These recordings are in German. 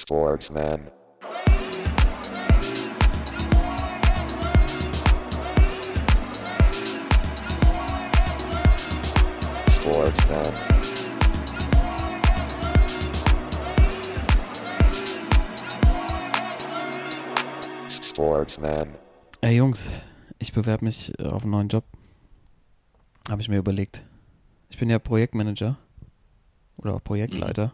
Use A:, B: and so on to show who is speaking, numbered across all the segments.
A: Sportsman. Sportsman. Sportsman.
B: Ey Jungs, ich bewerbe mich äh, auf einen neuen Job. Habe ich mir überlegt. Ich bin ja Projektmanager oder auch Projektleiter.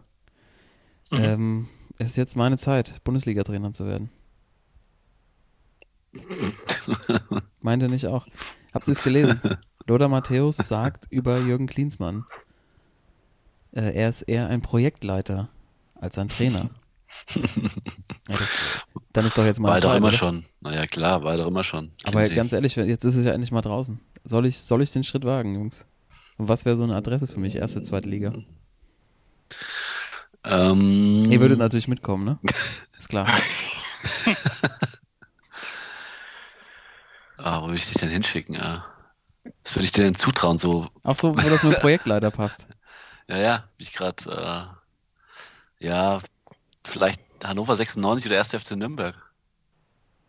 C: Mhm.
B: Ähm, es ist jetzt meine Zeit, Bundesliga-Trainer zu werden. Meint ihr nicht auch? Habt ihr es gelesen? Lothar Matthäus sagt über Jürgen Klinsmann, äh, er ist eher ein Projektleiter als ein Trainer. Ja, das, dann ist doch jetzt mal
C: War doch immer
B: oder?
C: schon. Naja, klar, war doch immer schon.
B: Aber
C: Kennen Sie.
B: ganz ehrlich, jetzt ist es ja endlich mal draußen. Soll ich, soll ich den Schritt wagen, Jungs? Und was wäre so eine Adresse für mich? Erste, zweite Liga.
C: Ähm,
B: Ihr würdet natürlich mitkommen, ne? Ist klar.
C: ah, wo würde ich dich denn hinschicken? Ja. Was würde ich dir denn zutrauen? So,
B: Auch so, wo das mit Projektleiter passt.
C: ja, ja, ich gerade, äh, ja, vielleicht Hannover 96 oder 1. FC Nürnberg.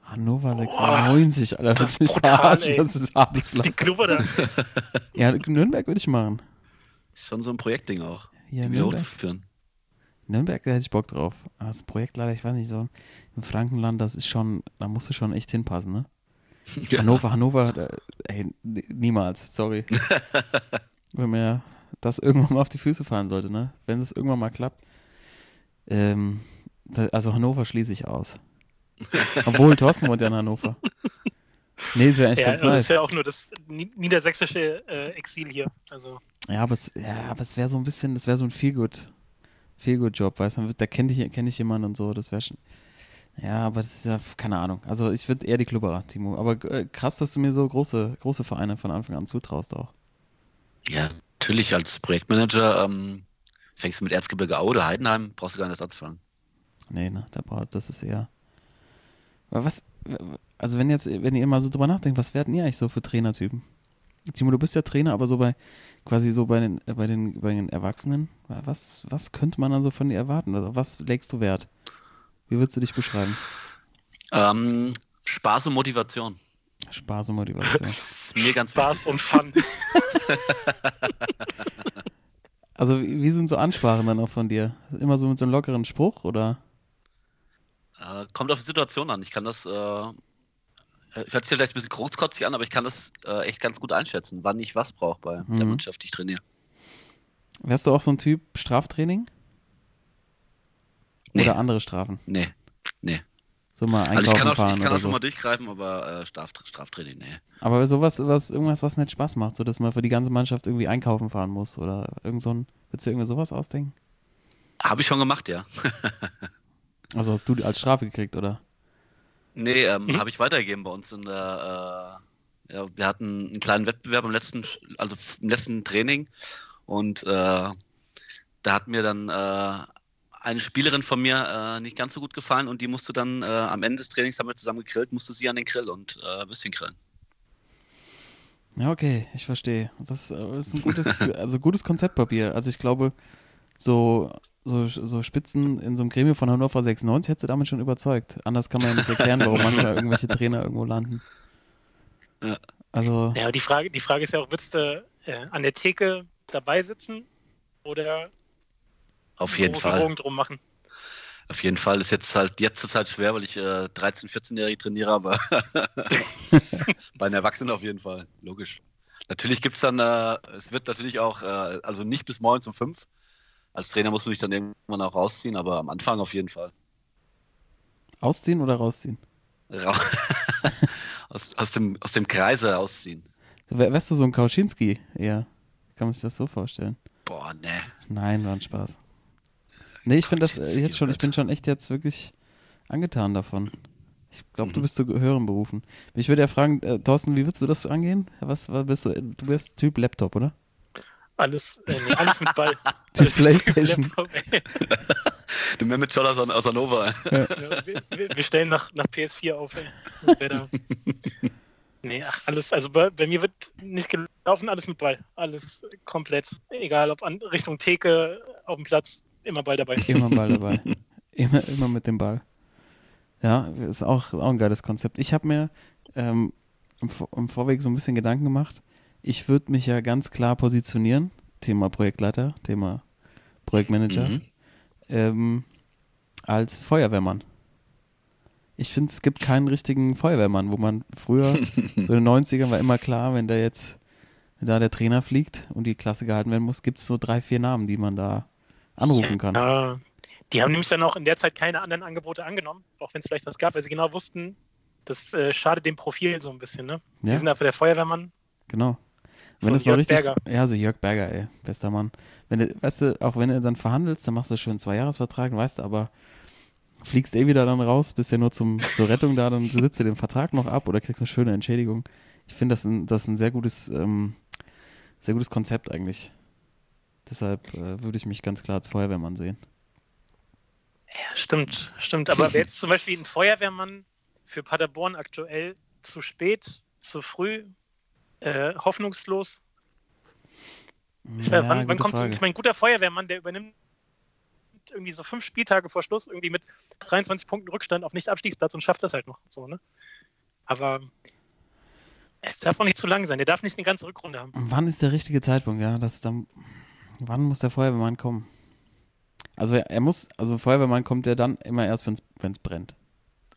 B: Hannover 96, Alter,
D: das
B: das
D: ist
B: mich
D: brutal,
B: verarschen,
D: ey.
B: das ist hartes
D: Die. Klubber da.
B: Ja, Nürnberg würde ich machen.
C: Ist schon so ein Projektding auch,
B: Ja,
C: die wieder hochzuführen.
B: Nürnberg, da hätte ich Bock drauf. Aber das Projektleiter, ich weiß nicht, so im Frankenland, das ist schon, da musst du schon echt hinpassen, ne?
C: Ja.
B: Hannover, Hannover, äh, ey, niemals, sorry. Wenn mir das irgendwann mal auf die Füße fallen sollte, ne? Wenn es irgendwann mal klappt. Ähm, da, also Hannover schließe ich aus. Obwohl, Thorsten wohnt ja in Hannover. Nee, es wäre eigentlich
D: Ja,
B: ganz
D: das
B: nice.
D: ist ja auch nur das ni- niedersächsische äh, Exil hier. Also,
B: Ja, aber es, ja, aber es wäre so ein bisschen, das wäre so ein Feelgood, Feelgood-Job, weißt du, da kenne ich, kenn ich jemanden und so, das wäre schon, ja, aber das ist ja, keine Ahnung, also ich würde eher die Klubberer, Timo, aber äh, krass, dass du mir so große, große Vereine von Anfang an zutraust auch.
C: Ja, natürlich, als Projektmanager ähm, fängst du mit Erzgebirge Aue oder Heidenheim, brauchst du gar nicht erst anzufangen.
B: Nee, ne, da braucht, das ist eher, aber was, also wenn jetzt, wenn ihr mal so drüber nachdenkt, was werden ihr eigentlich so für Trainertypen? Timo, du bist ja Trainer, aber so bei, quasi so bei den, bei den, bei den Erwachsenen, was, was könnte man dann so von dir erwarten? Also was legst du Wert? Wie würdest du dich beschreiben?
C: Ähm, Spaß und Motivation.
B: Spaß und Motivation.
C: Das ist mir ganz
D: Spaß
C: wichtig.
D: und Fun.
B: Also wie, wie sind so Ansprachen dann auch von dir? Immer so mit so einem lockeren Spruch oder?
C: Äh, kommt auf die Situation an. Ich kann das, äh, hört sich vielleicht ein bisschen großkotzig an, aber ich kann das äh, echt ganz gut einschätzen, wann ich was brauche bei der
B: Mhm.
C: Mannschaft, die ich trainiere.
B: Wärst du auch so ein Typ Straftraining?
C: Nee.
B: Oder andere Strafen?
C: Nee, nee.
B: So mal einkaufen
C: Also ich kann auch,
B: fahren
C: ich kann auch schon
B: so.
C: mal durchgreifen, aber äh, Straf, Straftraining, nee.
B: Aber sowas, was, irgendwas, was nicht Spaß macht, so dass man für die ganze Mannschaft irgendwie einkaufen fahren muss oder irgend so ein, würdest du irgendwie sowas ausdenken?
C: Habe ich schon gemacht, ja.
B: Also hast du als Strafe gekriegt, oder?
C: Nee, ähm,
D: Mhm.
C: habe ich weitergegeben bei uns in der, äh, ja, wir hatten einen kleinen Wettbewerb im letzten, also im letzten Training und äh, da hat mir dann äh, eine Spielerin von mir äh, nicht ganz so gut gefallen und die musste dann äh, am Ende des Trainings haben wir zusammen gegrillt, musste sie an den Grill und äh, Würstchen grillen.
B: Ja, okay, ich verstehe. Das ist ein gutes, also gutes Konzeptpapier. Also ich glaube, so, so, so Spitzen in so einem Gremium von Hannover 96 hättest du damit schon überzeugt. Anders kann man ja nicht erklären, warum manchmal irgendwelche Trainer irgendwo landen.
C: Ja.
B: Also,
D: Ja, aber die Frage, die Frage ist ja auch, willst du äh, an der Theke dabei sitzen oder
C: Auf jeden Fall.
D: Drogen drum machen?
C: Auf jeden Fall ist jetzt halt jetzt zur Zeit schwer, weil ich äh, 13, 14-Jährige trainiere, aber bei den Erwachsenen auf jeden Fall, logisch. Natürlich gibt's dann, äh, es wird natürlich auch, äh, also nicht bis morgens um fünf. Als Trainer muss man sich dann irgendwann auch rausziehen, aber am Anfang auf jeden Fall.
B: ausziehen oder rausziehen?
C: Ra aus, aus, dem, aus dem Kreise ausziehen.
B: Wär- Wärst du so ein Kauschinski eher? Kann man sich das so vorstellen?
C: Boah, ne.
B: Nein, war ein Spaß. Nee, ich finde das äh, jetzt schon, ich bin schon echt jetzt wirklich angetan davon. Ich glaube, du
C: Mhm.
B: bist zu höheren Berufen. Ich würde ja fragen, äh, Thorsten, wie würdest du das angehen? Was, was bist du? Du bist Typ Laptop, oder?
D: Alles, äh, nee, alles mit Ball.
B: Typ
D: Alles mit
B: Playstation.
C: Du Mehmet Scholl aus, aus Hannover.
D: Ja, wir, wir- wir stellen nach, nach PS4 auf, ey. Nee, ach, alles, also bei, bei mir wird nicht gelaufen, alles mit Ball. Alles komplett. Egal, ob an Richtung Theke, auf dem Platz, immer Ball dabei.
B: Immer mal dabei. Immer, immer mit dem Ball. Ja, ist auch, auch ein geiles Konzept. Ich habe mir ähm, im, Vor- im Vorweg so ein bisschen Gedanken gemacht. Ich würde mich ja ganz klar positionieren. Thema Projektleiter, Thema Projektmanager.
C: Mhm.
B: Ähm, als Feuerwehrmann. Ich finde, es gibt keinen richtigen Feuerwehrmann, wo man früher, so in den 90ern war immer klar, wenn da jetzt, wenn da der Trainer fliegt und die Klasse gehalten werden muss, gibt es so drei, vier Namen, die man da anrufen kann.
D: Ja, die haben nämlich dann auch in der Zeit keine anderen Angebote angenommen, auch wenn es vielleicht was gab, weil sie genau wussten, das äh, schadet dem Profil so ein bisschen. Ne? Die
B: Ja.
D: sind einfach der Feuerwehrmann.
B: Genau.
D: So
B: Wenn es noch
D: Jörg
B: richtig.
D: Berger.
B: Ja, so Jörg Berger, ey, bester Mann. Wenn du, weißt du, auch wenn du dann verhandelst, dann machst du schön einen Zweijahresvertrag, weißt du, aber fliegst eh wieder dann raus, bist ja nur zum, zur Rettung da, dann sitzt du den Vertrag noch ab oder kriegst eine schöne Entschädigung. Ich finde das ein, das ist ein sehr gutes, ähm, sehr gutes Konzept eigentlich. Deshalb äh, würde ich mich ganz klar als Feuerwehrmann sehen.
D: Ja, stimmt, stimmt. Aber wäre jetzt zum Beispiel ein Feuerwehrmann für Paderborn aktuell zu spät, zu früh, äh, hoffnungslos? Ist ja, wann, wann kommt,
B: Frage.
D: ich meine, ein guter Feuerwehrmann, der übernimmt irgendwie so fünf Spieltage vor Schluss, irgendwie mit 23 Punkten Rückstand auf Nicht-Abstiegsplatz und schafft das halt noch. So, ne? Aber es darf auch nicht zu lang sein. Der darf nicht eine ganze Rückrunde haben.
B: Wann ist der richtige Zeitpunkt, ja? Das dann, wann muss der Feuerwehrmann kommen? Also er, er muss, also Feuerwehrmann kommt der dann immer erst, wenn es brennt.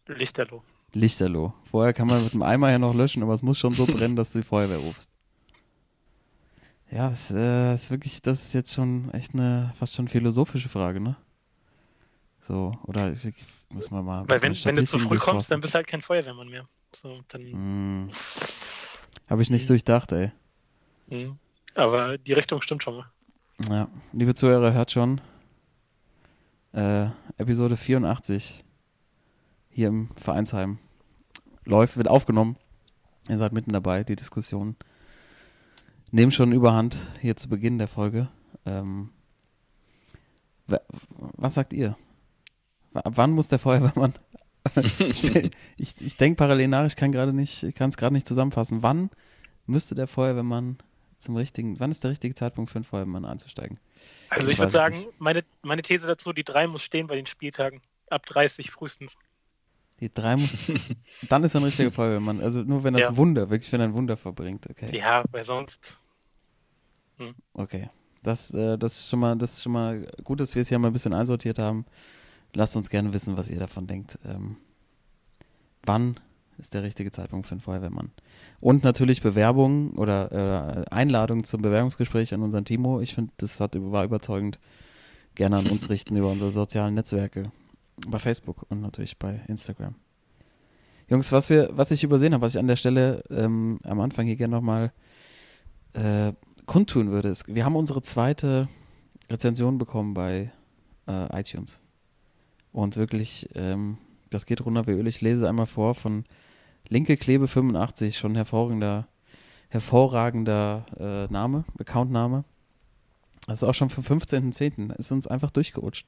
D: Lichterloh.
B: Lichterloh. Vorher kann man mit dem Eimer ja noch löschen, aber es muss schon so brennen, dass du die Feuerwehr rufst. Ja, das äh, ist wirklich, das ist jetzt schon echt eine fast schon philosophische Frage, ne? So, oder muss man mal.
D: Weil wenn, wenn du zu früh kommst, dann bist du halt kein Feuerwehrmann mehr. So, dann,
B: Hm. Habe ich nicht durchdacht, ey.
D: hm. Aber die Richtung stimmt schon mal.
B: Ja, liebe Zuhörer, hört schon. Äh, Episode 84 hier im Vereinsheim läuft, wird aufgenommen. Ihr seid mitten dabei, die Diskussion. Nehmen schon überhand hier zu Beginn der Folge. Ähm, wa- was sagt ihr? Ab wann muss der Feuerwehrmann? ich ich, ich denke parallel nach, ich kann gerade nicht, ich kann es gerade nicht zusammenfassen. Wann müsste der Feuerwehrmann zum richtigen, wann ist der richtige Zeitpunkt für einen Feuerwehrmann einzusteigen?
D: Also
B: Ich
D: ich, würde sagen,
B: nicht.
D: meine, meine These dazu, die drei muss stehen bei den Spieltagen. Ab 30 frühestens.
B: Die drei muss. dann ist er ein richtiger Feuerwehrmann. Also nur wenn das
D: Ja.
B: Wunder, wirklich wenn er ein Wunder verbringt. Okay.
D: Ja, weil sonst.
B: Okay. Das, äh, das ist schon mal, das ist schon mal gut, dass wir es hier mal ein bisschen einsortiert haben. Lasst uns gerne wissen, was ihr davon denkt. Ähm, wann ist der richtige Zeitpunkt für einen Feuerwehrmann? Und natürlich Bewerbungen oder äh, Einladungen zum Bewerbungsgespräch an unseren Timo. Ich finde, das hat, war überzeugend. Gerne an uns richten über unsere sozialen Netzwerke. Bei Facebook und natürlich bei Instagram. Jungs, was wir, was ich übersehen habe, was ich an der Stelle ähm, am Anfang hier gerne nochmal äh, kundtun würde, ist, wir haben unsere zweite Rezension bekommen bei äh, iTunes. Und wirklich, ähm, das geht runter wie Öl. Ich lese einmal vor von Linke Klebe 85, schon hervorragender, hervorragender äh, Name, Accountname. Das ist auch schon vom 15.10. Ist uns einfach durchgerutscht.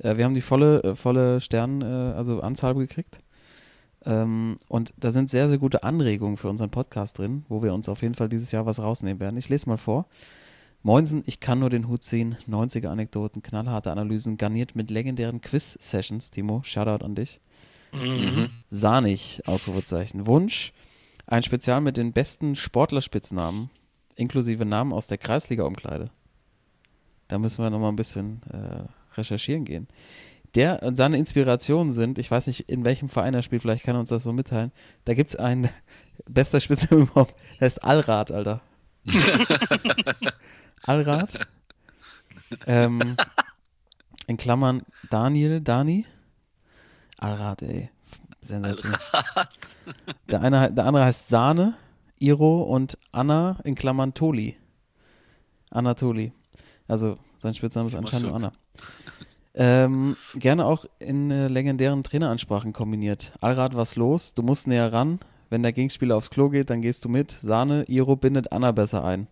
B: Äh, wir haben die volle, äh, volle Stern, äh, also Anzahl gekriegt. Ähm, und da sind sehr, sehr gute Anregungen für unseren Podcast drin, wo wir uns auf jeden Fall dieses Jahr was rausnehmen werden. Ich lese mal vor. Moinsen, ich kann nur den Hut ziehen. 90er Anekdoten, knallharte Analysen, garniert mit legendären Quiz-Sessions. Timo, Shoutout an dich.
C: Mhm.
B: Sahnig, Ausrufezeichen. Wunsch, ein Spezial mit den besten Sportlerspitznamen, inklusive Namen aus der Kreisliga-Umkleide. Da müssen wir nochmal ein bisschen äh, recherchieren gehen. Der und seine Inspirationen sind, ich weiß nicht, in welchem Verein er spielt, vielleicht kann er uns das so mitteilen. Da gibt es einen, bester Spitzname überhaupt, der heißt Allrad, Alter. Allrad. Ähm, in Klammern Daniel, Dani. Allrad, ey. Sensation. Der, eine, der andere heißt Sahne, Iro und Anna in Klammern Toli. Anatoli. Also sein Spitzname ist anscheinend. Anna. Ähm, gerne auch in äh, legendären Traineransprachen kombiniert. Allrad, was los? Du musst näher ran. Wenn der Gegenspieler aufs Klo geht, dann gehst du mit. Sahne, Iro bindet Anna besser ein.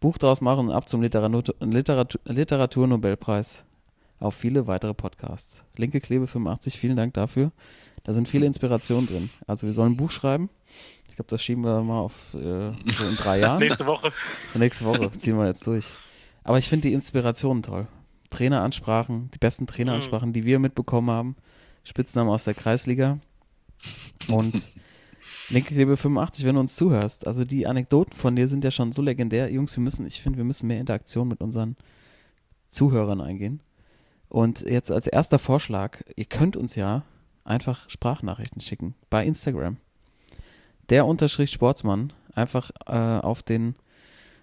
B: Buch draus machen und ab zum Literatur, Literatur, Literaturnobelpreis. Auf viele weitere Podcasts. Linke Klebe 85, vielen Dank dafür. Da sind viele Inspirationen drin. Also wir sollen ein Buch schreiben. Ich glaube, das schieben wir mal auf äh, so in drei Jahren.
D: Nächste Woche.
B: Nächste Woche ziehen wir jetzt durch. Aber ich finde die Inspirationen toll. Traineransprachen, die besten Traineransprachen, die wir mitbekommen haben. Spitznamen aus der Kreisliga. Und Linkliebe 85, wenn du uns zuhörst, also die Anekdoten von dir sind ja schon so legendär. Jungs, wir müssen, ich finde, wir müssen mehr Interaktion mit unseren Zuhörern eingehen. Und jetzt als erster Vorschlag, ihr könnt uns ja einfach Sprachnachrichten schicken bei Instagram. Der Unterstrich Sportsmann, einfach äh, auf den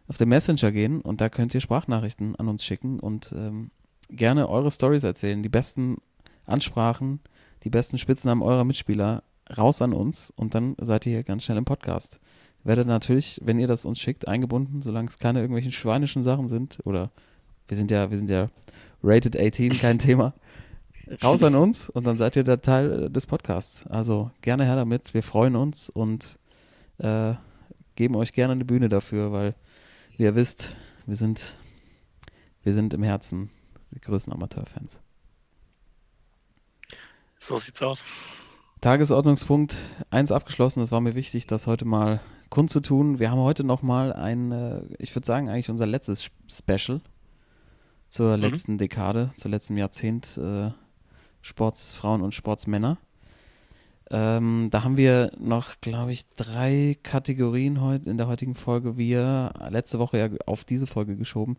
B: auf den Messenger gehen und da könnt ihr Sprachnachrichten an uns schicken und ähm, gerne eure Stories erzählen, die besten Ansprachen, die besten Spitznamen eurer Mitspieler raus an uns und dann seid ihr hier ganz schnell im Podcast. Werdet natürlich, wenn ihr das uns schickt, eingebunden, solange es keine irgendwelchen schweinischen Sachen sind oder wir sind ja, wir sind ja rated 18, kein Thema. Raus an uns und dann seid ihr der Teil des Podcasts. Also gerne her damit, wir freuen uns und äh, geben euch gerne eine Bühne dafür, weil wie ihr wisst, wir sind, wir sind im Herzen die größten Amateurfans.
D: So sieht's aus.
B: Tagesordnungspunkt 1 abgeschlossen. Es war mir wichtig, das heute mal kundzutun. Wir haben heute nochmal ein, äh, ich würde sagen, eigentlich unser letztes Special zur mhm. letzten Dekade, zur letzten Jahrzehnt äh, Sportsfrauen und Sportsmänner. Ähm, da haben wir noch, glaube ich, drei Kategorien heute in der heutigen Folge. Wir letzte Woche ja auf diese Folge geschoben.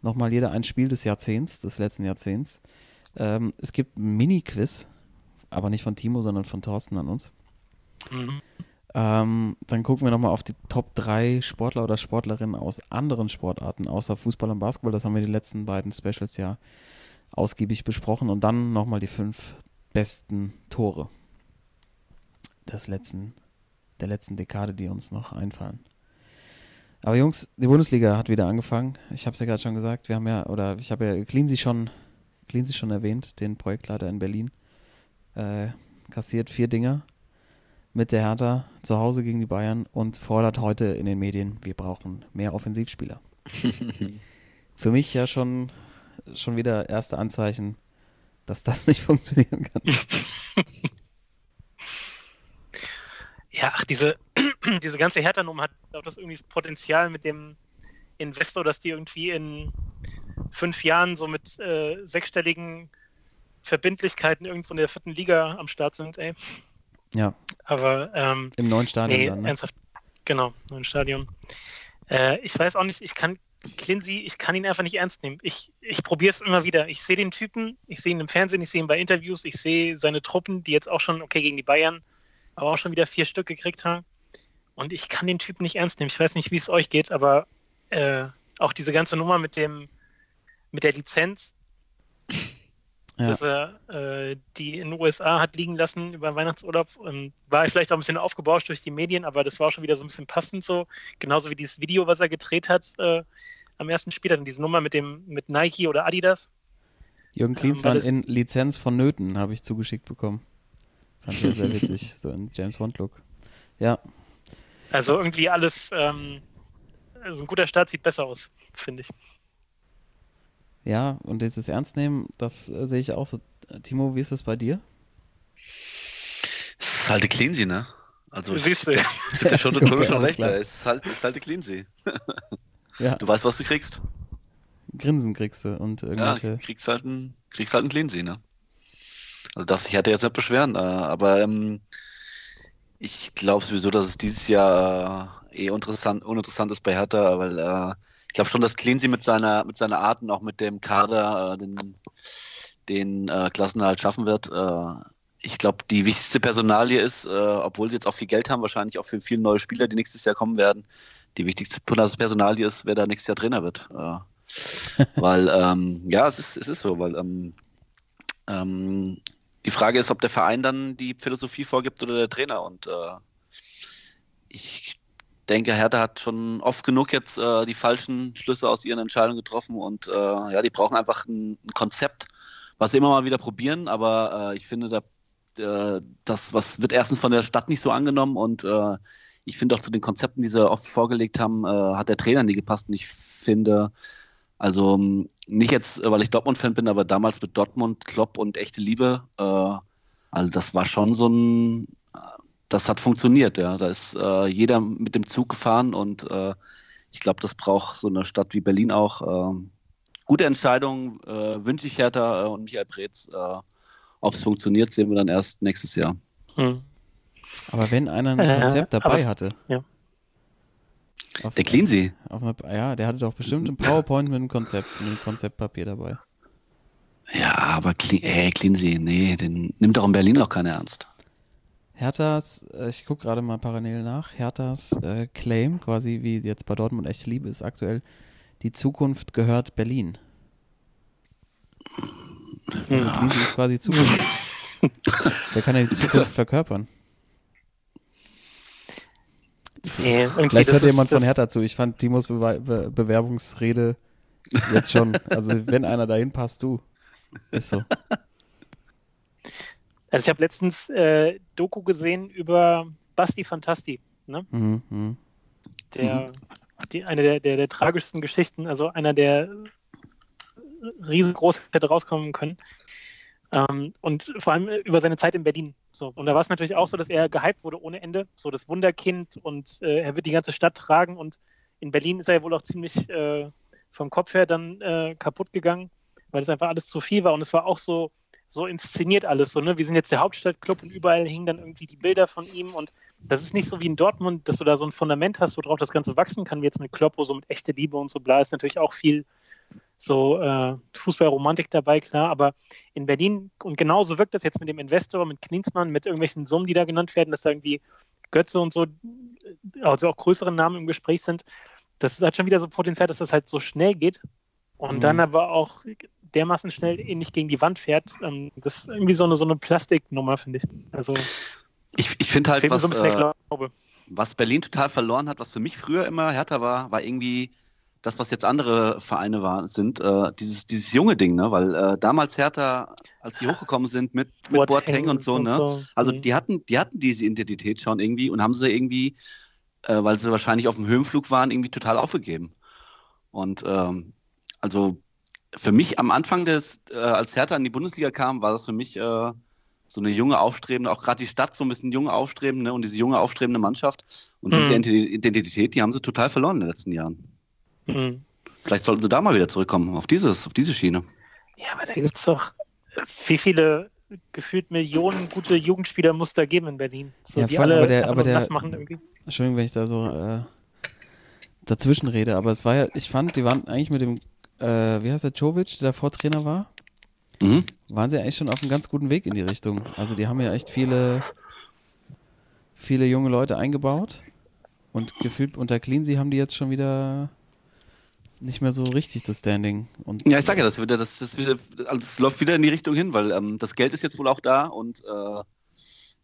B: Nochmal jeder ein Spiel des Jahrzehnts, des letzten Jahrzehnts. Ähm, es gibt ein Mini-Quiz aber nicht von Timo, sondern von Thorsten an uns. Mhm. Ähm, dann gucken wir nochmal auf die Top 3 Sportler oder Sportlerinnen aus anderen Sportarten, außer Fußball und Basketball. Das haben wir die letzten beiden Specials ja ausgiebig besprochen. Und dann nochmal die fünf besten Tore des letzten, der letzten Dekade, die uns noch einfallen. Aber Jungs, die Bundesliga hat wieder angefangen. Ich habe es ja gerade schon gesagt, wir haben ja, oder ich habe ja Cleansy schon, Cleansy schon erwähnt, den Projektleiter in Berlin äh, kassiert vier Dinger mit der Hertha zu Hause gegen die Bayern und fordert heute in den Medien, wir brauchen mehr Offensivspieler. Für mich ja schon, schon wieder erste Anzeichen, dass das nicht funktionieren kann.
D: Ja, ach, diese, diese ganze Hertha-Nummer hat auch das irgendwie das Potenzial mit dem Investor, dass die irgendwie in fünf Jahren so mit äh, sechsstelligen Verbindlichkeiten irgendwo in der vierten Liga am Start sind, ey.
B: Ja.
D: Aber ähm,
B: im neuen Stadion
D: nee,
B: dann, ne?
D: ernsthaft. Genau, neuen Stadion. Äh, ich weiß auch nicht, ich kann Clincy, ich kann ihn einfach nicht ernst nehmen. Ich, ich probiere es immer wieder. Ich sehe den Typen, ich sehe ihn im Fernsehen, ich sehe ihn bei Interviews, ich sehe seine Truppen, die jetzt auch schon, okay, gegen die Bayern, aber auch schon wieder vier Stück gekriegt haben. Und ich kann den Typen nicht ernst nehmen. Ich weiß nicht, wie es euch geht, aber äh, auch diese ganze Nummer mit dem, mit der Lizenz, ja. dass er äh, die in den USA hat liegen lassen über Weihnachtsurlaub. Ähm, war vielleicht auch ein bisschen aufgebauscht durch die Medien, aber das war auch schon wieder so ein bisschen passend so. Genauso wie dieses Video, was er gedreht hat äh, am ersten Spiel, dann diese Nummer mit dem mit Nike oder Adidas.
B: Jürgen ähm, Klinsmann ähm, in Lizenz von Nöten habe ich zugeschickt bekommen. Fand ich sehr witzig, so in James Bond-Look. Ja.
D: Also irgendwie alles, ähm, also ein guter Start sieht besser aus, finde ich.
B: Ja, und dieses Ernst nehmen, das äh, sehe ich auch so. Timo, wie ist das bei dir?
C: Es ist halt der Cleansy, ne? Also
D: ich, Siehst du.
C: Der, der, der schon, okay, schon recht, es ist halt, ist halt der Cleansy.
B: ja.
C: Du weißt, was du kriegst.
B: Grinsen kriegst du und irgendwelche.
C: Ja, kriegst halt ein, kriegst halt ein Cleansy, ne? Also das, ich hatte jetzt nicht beschweren, äh, aber ähm, ich glaube sowieso, dass es dieses Jahr äh, eh uninteressant, uninteressant ist bei Hertha, weil äh, ich glaube schon, dass Cleansy mit seiner, mit seiner Art und auch mit dem Kader äh, den, den äh, Klassenerhalt schaffen wird. Äh, ich glaube, die wichtigste Personalie ist, obwohl sie jetzt auch viel Geld haben, wahrscheinlich auch für viele neue Spieler, die nächstes Jahr kommen werden, die wichtigste Personalie ist, wer da nächstes Jahr Trainer wird. Weil, ähm, ja, es ist, es ist so, weil ähm, ähm, die Frage ist, ob der Verein dann die Philosophie vorgibt oder der Trainer. Und äh, ich denke, Hertha hat schon oft genug jetzt äh, die falschen Schlüsse aus ihren Entscheidungen getroffen. Und äh, ja, die brauchen einfach ein, ein, Konzept, was sie immer mal wieder probieren, aber äh, ich finde, da, äh, das was wird erstens von der Stadt nicht so angenommen. Und äh, ich finde auch zu den Konzepten, die sie oft vorgelegt haben, äh, hat der Trainer nie gepasst. Und ich finde, also nicht jetzt, weil ich Dortmund-Fan bin, aber damals mit Dortmund, Klopp und echte Liebe, also das war schon so ein das hat funktioniert, ja. Da ist äh, jeder mit dem Zug gefahren und äh, ich glaube, das braucht so eine Stadt wie Berlin auch. Äh, gute Entscheidung, äh, wünsche ich Hertha äh, und Michael Preetz. Äh, Ob es funktioniert, sehen wir dann erst nächstes Jahr.
D: Hm.
B: Aber wenn einer ein
D: Äh,
B: Konzept dabei
D: aber-
B: hatte.
D: ja.
B: Auf,
C: Der
B: einer, ja, der hatte doch bestimmt ein PowerPoint mit einem Konzept, mit einem Konzeptpapier dabei.
C: Ja, aber Cle ey, Cleansey, nee, den nimmt doch in Berlin noch keiner ernst.
B: Herthas, äh, ich gucke gerade mal parallel nach, Herthas äh, Claim, quasi wie jetzt bei Dortmund echte Liebe, ist aktuell, die Zukunft gehört Berlin. Also
D: Hm.
B: Cleansey ist quasi Zukunft. Der kann ja die Zukunft verkörpern.
D: Nee,
B: Vielleicht hört
D: ist-
B: jemand von Hertha zu. Ich fand Timos Bewe Be Bewerbungsrede jetzt schon. Also wenn einer dahin passt, du. Ist so.
D: Also ich habe letztens äh, Doku gesehen über Basti Fantasti, ne?
B: Mhm, mhm.
D: Der, die, eine der, der, der tragischsten Geschichten, also einer der riesengroß hätte rauskommen können. Ähm, und vor allem über seine Zeit in Berlin. So. Und da war es natürlich auch so, dass er gehypt wurde ohne Ende. So das Wunderkind und äh, er wird die ganze Stadt tragen. Und in Berlin ist er ja wohl auch ziemlich äh, vom Kopf her dann äh, kaputt gegangen, weil es einfach alles zu viel war. Und es war auch so, so inszeniert alles. So, ne? Wir sind jetzt der Hauptstadtclub und überall hingen dann irgendwie die Bilder von ihm. Und das ist nicht so wie in Dortmund, dass du da so ein Fundament hast, worauf das Ganze wachsen kann, wie jetzt mit Kloppo, so mit echte Liebe und so bla, ist natürlich auch viel so äh, Fußballromantik dabei, klar, aber in Berlin, und genauso wirkt das jetzt mit dem Investor, mit Klinsmann, mit irgendwelchen Summen, die da genannt werden, dass da irgendwie Götze und so, also auch größere Namen im Gespräch sind, das hat schon wieder so Potenzial, dass das halt so schnell geht und
B: Mhm.
D: dann aber auch dermaßen schnell ähnlich gegen die Wand fährt. Ähm, das ist irgendwie so eine, so eine Plastiknummer, finde ich. Also
C: Ich, ich finde halt, was,
D: so
C: äh, was Berlin total verloren hat, was für mich früher immer härter war, war irgendwie das, was jetzt andere Vereine waren, sind, äh, dieses, dieses junge Ding, ne? Weil äh, damals Hertha, als die hochgekommen sind mit, mit Boateng, und so, ne? Also
D: Mhm.
C: die hatten, die hatten diese Identität schon irgendwie und haben sie irgendwie, äh, weil sie wahrscheinlich auf dem Höhenflug waren, irgendwie total aufgegeben. Und ähm, also für mich am Anfang des, äh, als Hertha in die Bundesliga kam, war das für mich äh, so eine junge, aufstrebende, auch gerade die Stadt so ein bisschen junge, aufstrebende und diese junge, aufstrebende Mannschaft. Und diese
D: Mhm.
C: Identi- Identität, die haben sie total verloren in den letzten Jahren.
D: Mhm.
C: Vielleicht sollten sie da mal wieder zurückkommen, auf dieses, auf diese Schiene.
D: Ja, aber da gibt es doch, wie viele gefühlt Millionen gute Jugendspieler muss da geben in Berlin. So,
B: Ja,
D: die
B: voll,
D: alle
B: aber der- aber der-
D: machen irgendwie.
B: Entschuldigung, wenn ich da so äh, dazwischen rede, aber es war ja, ich fand, die waren eigentlich mit dem, äh, wie heißt der, Jovic, der davor Trainer war,
C: Mhm.
B: waren sie eigentlich schon auf einem ganz guten Weg in die Richtung. Also die haben ja echt viele, viele junge Leute eingebaut und gefühlt unter Cleansey haben die jetzt schon wieder nicht mehr so richtig das Standing. Und
C: Ja, ich sage ja, das, wieder, das, das, wieder, also es läuft wieder in die Richtung hin, weil ähm, das Geld ist jetzt wohl auch da und äh,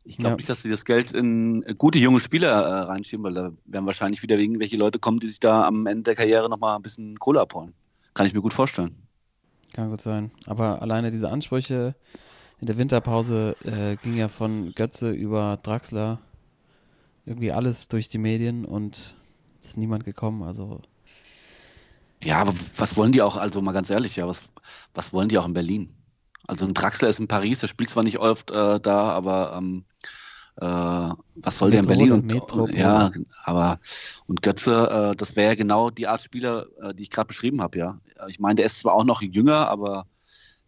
C: ich glaube
B: Ja.
C: nicht, dass sie das Geld in äh, gute junge Spieler äh, reinschieben, weil da werden wahrscheinlich wieder irgendwelche Leute kommen, die sich da am Ende der Karriere nochmal ein bisschen Kohle abholen. Kann ich mir gut vorstellen.
B: Kann gut sein. Aber alleine diese Ansprüche in der Winterpause äh, ging ja von Götze über Draxler irgendwie alles durch die Medien und ist niemand gekommen. Also
C: Ja, aber was wollen die auch, also mal ganz ehrlich, ja, was, was wollen die auch in Berlin? Also ein Draxler ist in Paris, der spielt zwar nicht oft äh, da, aber ähm, äh, was soll der in Berlin? Und,
B: Metropole.
C: ja, aber und Götze, äh, das wäre ja genau die Art Spieler, äh, die ich gerade beschrieben habe, ja. Ich meine, der ist zwar auch noch jünger, aber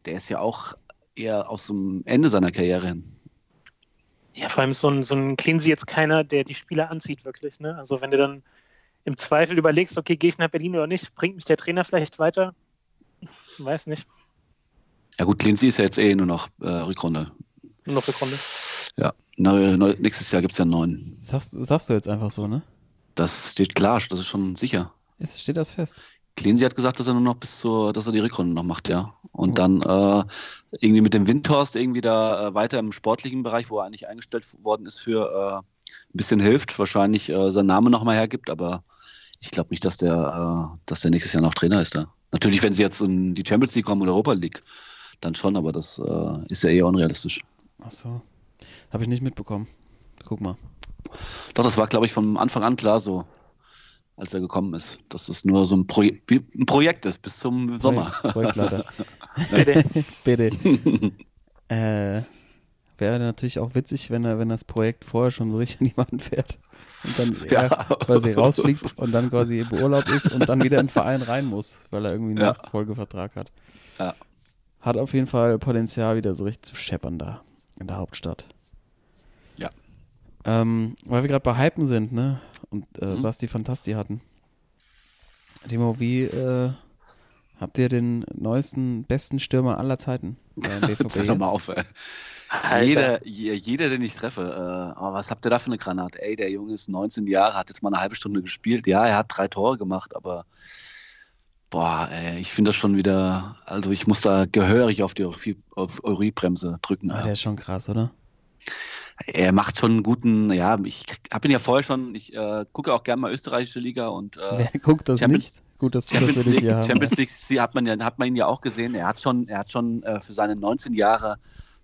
C: der ist ja auch eher aus dem Ende seiner Karriere hin.
D: Ja, vor allem so ein, so ein Cleansey jetzt keiner, der die Spieler anzieht, wirklich. Ne? Also wenn du dann im Zweifel überlegst, okay, gehe ich nach Berlin oder nicht, bringt mich der Trainer vielleicht weiter? Weiß nicht.
C: Ja gut, Lindsay ist ja jetzt eh nur noch äh, Rückrunde.
D: Nur noch Rückrunde.
C: Ja, neu, neu, nächstes Jahr gibt es ja einen neuen.
B: sagst, sagst du jetzt einfach so, ne?
C: Das steht klar, das ist schon sicher.
B: Ist, steht das fest?
C: Cleansey hat gesagt, dass er nur noch bis zur, dass er die Rückrunde noch macht, ja. Und
B: Oh.
C: dann äh, irgendwie mit dem Windhorst irgendwie da äh, weiter im sportlichen Bereich, wo er eigentlich eingestellt worden ist für äh, ein bisschen hilft, wahrscheinlich äh, seinen Namen nochmal hergibt, aber ich glaube nicht, dass der, äh, dass der nächstes Jahr noch Trainer ist da. Natürlich, wenn sie jetzt in die Champions League kommen oder Europa League, dann schon, aber das äh, ist ja eher unrealistisch.
B: Ach so. Habe ich nicht mitbekommen. Guck mal.
C: Doch, das war, glaube ich, von Anfang an klar so, als er gekommen ist, dass es nur so ein, Pro ein Projekt ist bis zum Sommer.
B: Projekt, Projektleiter.
D: Bitte.
B: Bitte. äh, Wäre natürlich auch witzig, wenn er, wenn das Projekt vorher schon so richtig an die Wand fährt und dann
C: Ja.
B: er quasi rausfliegt und dann quasi im Urlaub ist und dann wieder in den Verein rein muss, weil er irgendwie einen
C: Ja.
B: Nachfolgevertrag hat.
C: Ja.
B: Hat auf jeden Fall Potenzial, wieder so richtig zu scheppern da in der Hauptstadt.
C: Ja.
B: Ähm, weil wir gerade bei Hypen sind, ne? Und äh,
C: Mhm.
B: was die Fantasti hatten. Timo, wie äh, habt ihr den neuesten, besten Stürmer aller Zeiten beim BVB
C: Hör mal auf, ey.
D: Alter.
C: Jeder, je- jeder, den ich treffe, äh, aber was habt ihr da für eine Granate? Ey, der Junge ist 19 Jahre, hat jetzt mal eine halbe Stunde gespielt. Ja, er hat drei Tore gemacht, aber boah, ey, ich finde das schon wieder, also ich muss da gehörig auf die Euphorie-Bremse drücken.
B: Ah,
C: ja.
B: der ist schon krass, oder?
C: Er macht schon einen guten, ja, ich habe ihn ja vorher schon, ich äh, gucke auch gerne mal österreichische Liga und äh,
B: Wer guckt das
C: Champions-
B: nicht? Gut, dass,
C: Champions
B: dich
C: League,
B: hier haben.
C: Champions League sie hat man ja, hat man ihn ja auch gesehen. Er hat schon, er hat schon äh, für seine 19 Jahre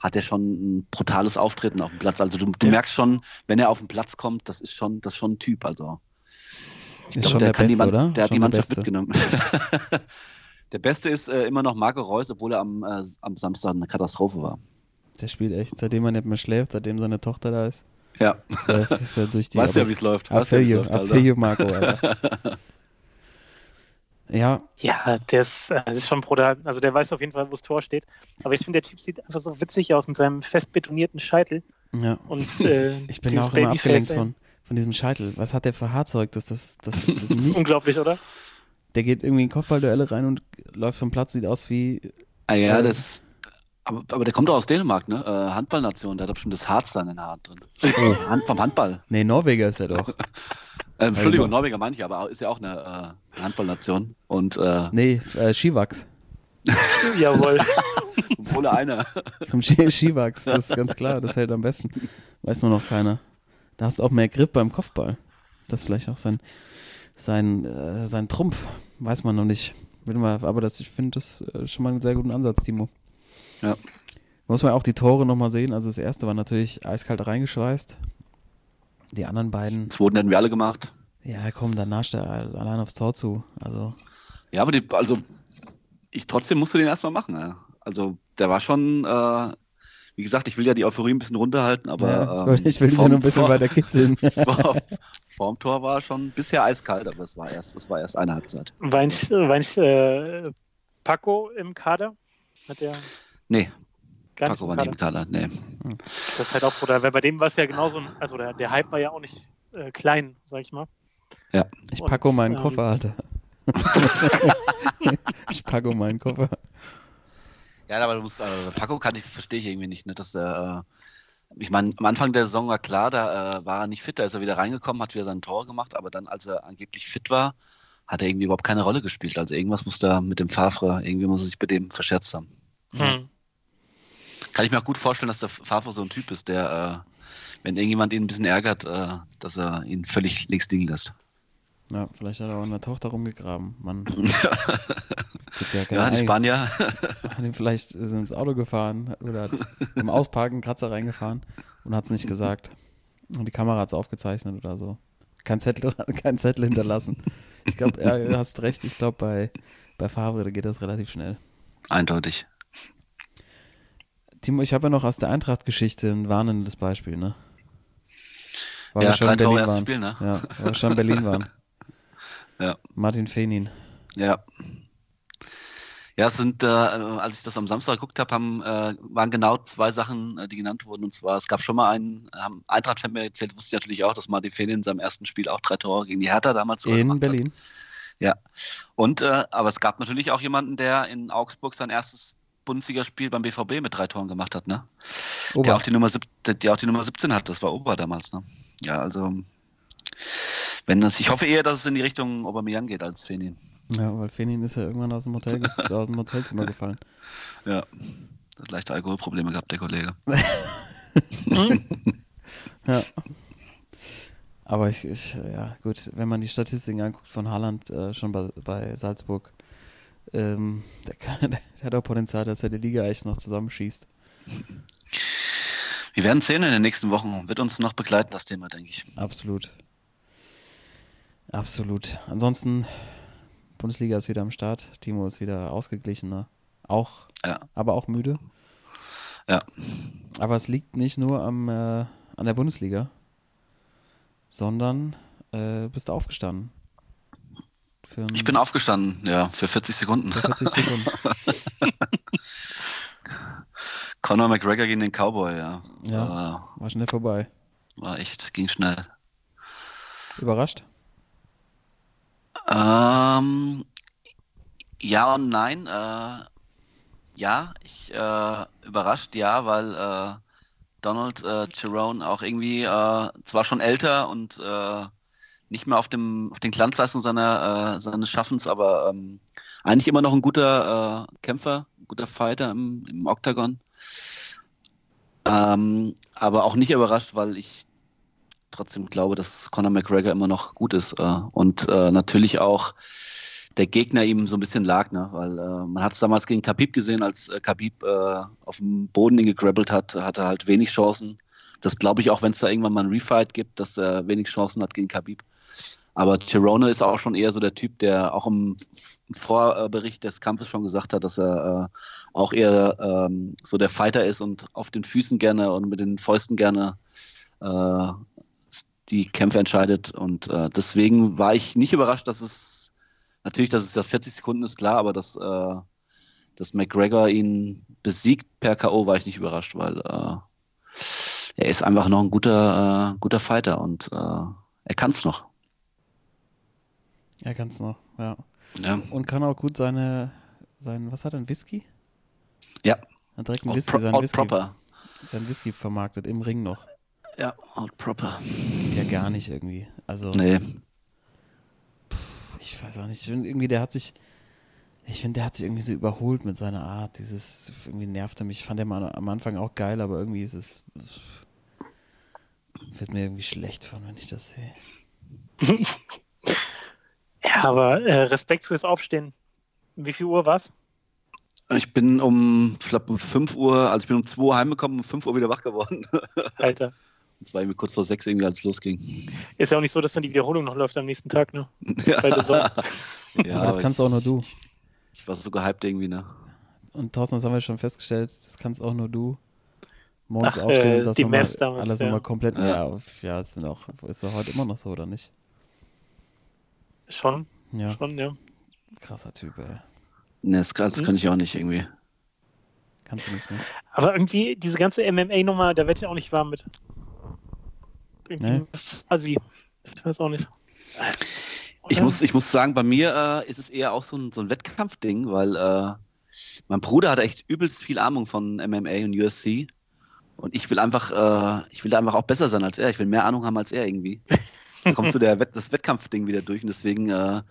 C: hat er schon ein brutales Auftreten auf dem Platz. Also du, du
D: Ja.
C: merkst schon, wenn er auf den Platz kommt, das ist schon, das ist schon ein Typ. Also
B: ist
C: ich glaub,
B: schon der,
C: kann
B: Beste,
C: die Mann-
B: oder?
C: Der hat
B: schon
C: die
B: der
C: Mannschaft mitgenommen. der Beste ist äh, immer noch Marco Reus, obwohl er am, äh, am Samstag eine Katastrophe war.
B: Der spielt echt, seitdem er nicht mehr schläft, seitdem seine Tochter da ist.
C: Ja,
B: Ist er, ist er durch die.
C: weißt du ja, wie es läuft. Weißt du,
B: feel
C: wie es
B: you,
C: läuft,
B: I
C: Alter.
B: feel you, Marco, Alter. Ja,
D: Ja, der ist, äh, das ist schon brutal. Also der weiß auf jeden Fall, wo das Tor steht. Aber ich finde, der Typ sieht einfach so witzig aus mit seinem fest betonierten Scheitel.
B: ja.
D: Und äh,
B: Ich bin auch immer abgelenkt
D: ey.
B: von, von diesem Scheitel. Was hat der für Haarzeug? Das, das, das, das ist
D: Das ist
B: nicht,
D: unglaublich, oder?
B: der geht irgendwie in Kopfballduelle rein und läuft vom Platz, sieht aus wie.
C: Ah, ja,
B: Äh,
C: das. Aber, aber der kommt doch aus Dänemark, ne? Äh, Handballnation, der hat doch bestimmt das Harz dann in der Hand drin. Hand, vom Handball.
B: Nee, Norweger ist er doch.
C: Äh, Entschuldigung,
B: Also-
C: Norweger meine ich, aber ist ja auch eine äh, Handballnation. Und äh,
B: Nee, äh, Skiwachs.
D: Jawohl.
C: obwohl er einer.
B: Vom Ski Skiwachs, das ist ganz klar, das hält am besten. Weiß nur noch keiner. Da hast du auch mehr Grip beim Kopfball. Das ist vielleicht auch sein, sein, äh, sein Trumpf. Weiß man noch nicht. Will mal, aber das, ich finde das äh, schon mal einen sehr guten Ansatz, Timo.
C: Ja.
B: Muss man auch die Tore nochmal sehen. Also das erste war natürlich eiskalt reingeschweißt. Die anderen beiden,
C: Zweiten hätten wir alle gemacht.
B: ja komm, dann nascht er allein aufs Tor zu. Also
C: Ja, aber die, also ich trotzdem musste den erstmal machen. Ja. Also der war schon, äh, wie gesagt, ich will ja die Euphorie ein bisschen runterhalten, aber
B: ja, ich,
C: ähm,
B: will, ich will ein bisschen weiter kitzeln.
C: vor- Vorm Tor war schon bisher eiskalt, aber es war erst, es war erst eine Halbzeit.
D: War nicht äh, Paco im Kader? Hat der
C: Nee,
D: gar
C: Paco war
D: nicht
C: nicht
D: im
C: im
D: Kader?
C: Kader. Nee.
D: Das ist halt auch weil bei dem war es ja genauso, also der, der Hype war ja auch nicht äh, klein, sag ich mal.
B: Ich
D: Und,
B: packe um meinen
D: ähm,
B: Koffer, Alter. ich packe um meinen Koffer.
C: Ja, aber du musst, äh, Paco kann ich, verstehe ich irgendwie nicht, ne, dass er, äh, ich meine, am Anfang der Saison war klar, da äh, war er nicht fit, da ist er wieder reingekommen, hat wieder sein Tor gemacht, aber dann, als er angeblich fit war, hat er irgendwie überhaupt keine Rolle gespielt. Also irgendwas muss da mit dem Favre, irgendwie muss er sich bei dem verscherzt haben.
D: Hm.
C: Kann ich mir auch gut vorstellen, dass der Favre so ein Typ ist, der, äh, wenn irgendjemand ihn ein bisschen ärgert, äh, dass er ihn völlig links liegen lässt.
B: Ja, vielleicht hat er auch in der Tochter rumgegraben. Man gibt ja
C: Ja, die
B: Ahnung.
C: Spanier.
B: Hat ihn vielleicht ist ins Auto gefahren oder hat im Ausparken einen Kratzer reingefahren und hat es nicht gesagt. Und die Kamera hat es aufgezeichnet oder so. Kein Zettel, kein Zettel hinterlassen. Ich glaube, ja, du hast recht. Ich glaube, bei, bei Favre geht das relativ schnell.
C: Eindeutig.
B: Timo, ich habe ja noch aus der Eintracht-Geschichte ein warnendes Beispiel, ne? Weil
C: ja,
B: wir schon in Berlin waren.
C: Spiel, ne?
B: Ja, weil wir schon in Berlin waren.
C: Ja.
B: Martin Fenin.
C: Ja. Ja, es sind, äh, als ich das am Samstag geguckt habe, äh, waren genau zwei Sachen, äh, die genannt wurden. Und zwar, es gab schon mal einen, haben Eintracht-Fan mir erzählt, wusste ich natürlich auch, dass Martin Fenin in seinem ersten Spiel auch drei Tore gegen die Hertha damals
B: In Berlin.
C: Hat. Ja. Und, äh, aber es gab natürlich auch jemanden, der in Augsburg sein erstes Bundesligaspiel beim BVB mit drei Toren gemacht hat, ne? Der
B: Ober.
C: auch, die Nummer, der, der auch die Nummer 17 hat, das war Ober damals, ne? Ja, also, wenn das, ich hoffe eher, dass es in die Richtung Aubameyang geht als Fenin.
B: Ja, weil Fenin ist ja irgendwann aus dem, Hotel, aus dem Hotelzimmer gefallen.
C: Ja, hat leichte Alkoholprobleme gehabt, der Kollege.
B: Ja. Aber ich, ich, ja, gut, wenn man die Statistiken anguckt von Haaland, äh, schon bei, bei Salzburg, ähm, der, kann, der hat auch Potenzial, dass er die Liga echt noch zusammenschießt.
C: Wir werden sehen in den nächsten Wochen. Wird uns noch begleiten, das Thema, denke ich.
B: Absolut. Absolut. Ansonsten, Bundesliga ist wieder am Start. Timo ist wieder ausgeglichener. Auch,
C: Ja.
B: aber auch müde.
C: Ja.
B: Aber es liegt nicht nur am, äh, an der Bundesliga, sondern äh, bist du aufgestanden. Für
C: Ich bin aufgestanden, ja, für 40 Sekunden.
B: für 40 Sekunden.
C: Conor McGregor gegen den Cowboy, ja.
B: Ja. War schnell vorbei.
C: War, war echt, ging schnell.
B: Überrascht?
C: Ähm, ja und nein. Äh, ja, ich äh, überrascht, ja, weil äh, Donald äh, Cerrone auch irgendwie äh, zwar schon älter und äh, nicht mehr auf dem auf den Glanzleistungen seiner, äh, seines Schaffens, aber ähm, eigentlich immer noch ein guter äh, Kämpfer, ein guter Fighter im, im Octagon. Ähm, aber auch nicht überrascht, weil ich trotzdem glaube, dass Conor McGregor immer noch gut ist äh, und äh, natürlich auch der Gegner ihm so ein bisschen lag, ne? weil äh, man hat es damals gegen Khabib gesehen, als äh, Khabib äh, auf dem Boden ihn gegrabbelt hat, hatte halt wenig Chancen. Das glaube ich auch, wenn es da irgendwann mal ein Refight gibt, dass er wenig Chancen hat gegen Khabib. Aber Tirone ist auch schon eher so der Typ, der auch im Vorbericht des Kampfes schon gesagt hat, dass er äh, auch eher ähm, so der Fighter ist und auf den Füßen gerne und mit den Fäusten gerne äh, die Kämpfe entscheidet. Und äh, deswegen war ich nicht überrascht, dass es natürlich, dass es ja 40 Sekunden ist klar, aber dass, äh, dass McGregor ihn besiegt per K.O. war ich nicht überrascht, weil äh, er ist einfach noch ein guter, äh, guter Fighter und äh, er kann es noch.
B: Er kann es noch, ja.
C: Ja,
B: Und kann auch gut seine, sein, was hat er, ein Whisky?
C: ja.
B: Er hat direkt einen Whisky, sein Whisky,
C: proper.
B: sein Whisky vermarktet, im Ring noch.
C: Ja, out proper.
B: Geht ja gar nicht irgendwie. Also,
C: Nee.
B: ich weiß auch nicht, ich finde irgendwie, der hat sich, ich finde, der hat sich irgendwie so überholt mit seiner Art. Dieses, irgendwie nervt er mich. Ich fand der mal am Anfang auch geil, aber irgendwie ist es, wird mir irgendwie schlecht von, wenn ich das sehe.
D: Ja, aber äh, Respekt fürs Aufstehen. Wie viel Uhr war's?
C: Ich bin um, ich glaube um 5 Uhr, also ich bin um 2 Uhr heimgekommen, um 5 Uhr wieder wach geworden.
D: Alter.
C: Und zwar irgendwie kurz vor 6 irgendwie, als es losging.
D: Ist ja auch nicht so, dass dann die Wiederholung noch läuft am nächsten Tag, ne?
C: Ja, ja
B: aber das kannst auch nur du.
C: Ich, ich war so gehypt irgendwie, ne?
B: Und Thorsten, das haben wir schon festgestellt, das kannst auch nur du. Morgens
D: Ach,
B: aufstehen
D: äh,
B: und das
D: die
B: nochmal,
D: damals,
B: alles
D: ja.
B: nochmal komplett,
C: Ja.
B: ja, auf, ja, ist, auch, ist doch heute immer noch so, oder nicht?
D: Schon,
B: Ja,
D: schon, ja.
B: krasser Typ, ey.
C: Ne, das, das
D: Hm?
C: kann ich auch nicht irgendwie.
B: Kannst du nicht, ne?
D: Aber irgendwie, diese ganze MMA-Nummer, da werd ich auch nicht warm mit. Irgendwie
B: Nee.
D: das ist assi. Ich weiß auch nicht.
C: Ich
D: Oder?
C: muss, ich muss sagen, bei mir äh, ist es eher auch so ein, so ein Wettkampfding, weil äh, mein Bruder hat echt übelst viel Ahnung von MMA und UFC. Und ich will einfach, äh, ich will da einfach auch besser sein als er. Ich will mehr Ahnung haben als er irgendwie. Da kommt so der Wett das Wettkampfding wieder durch und deswegen, äh,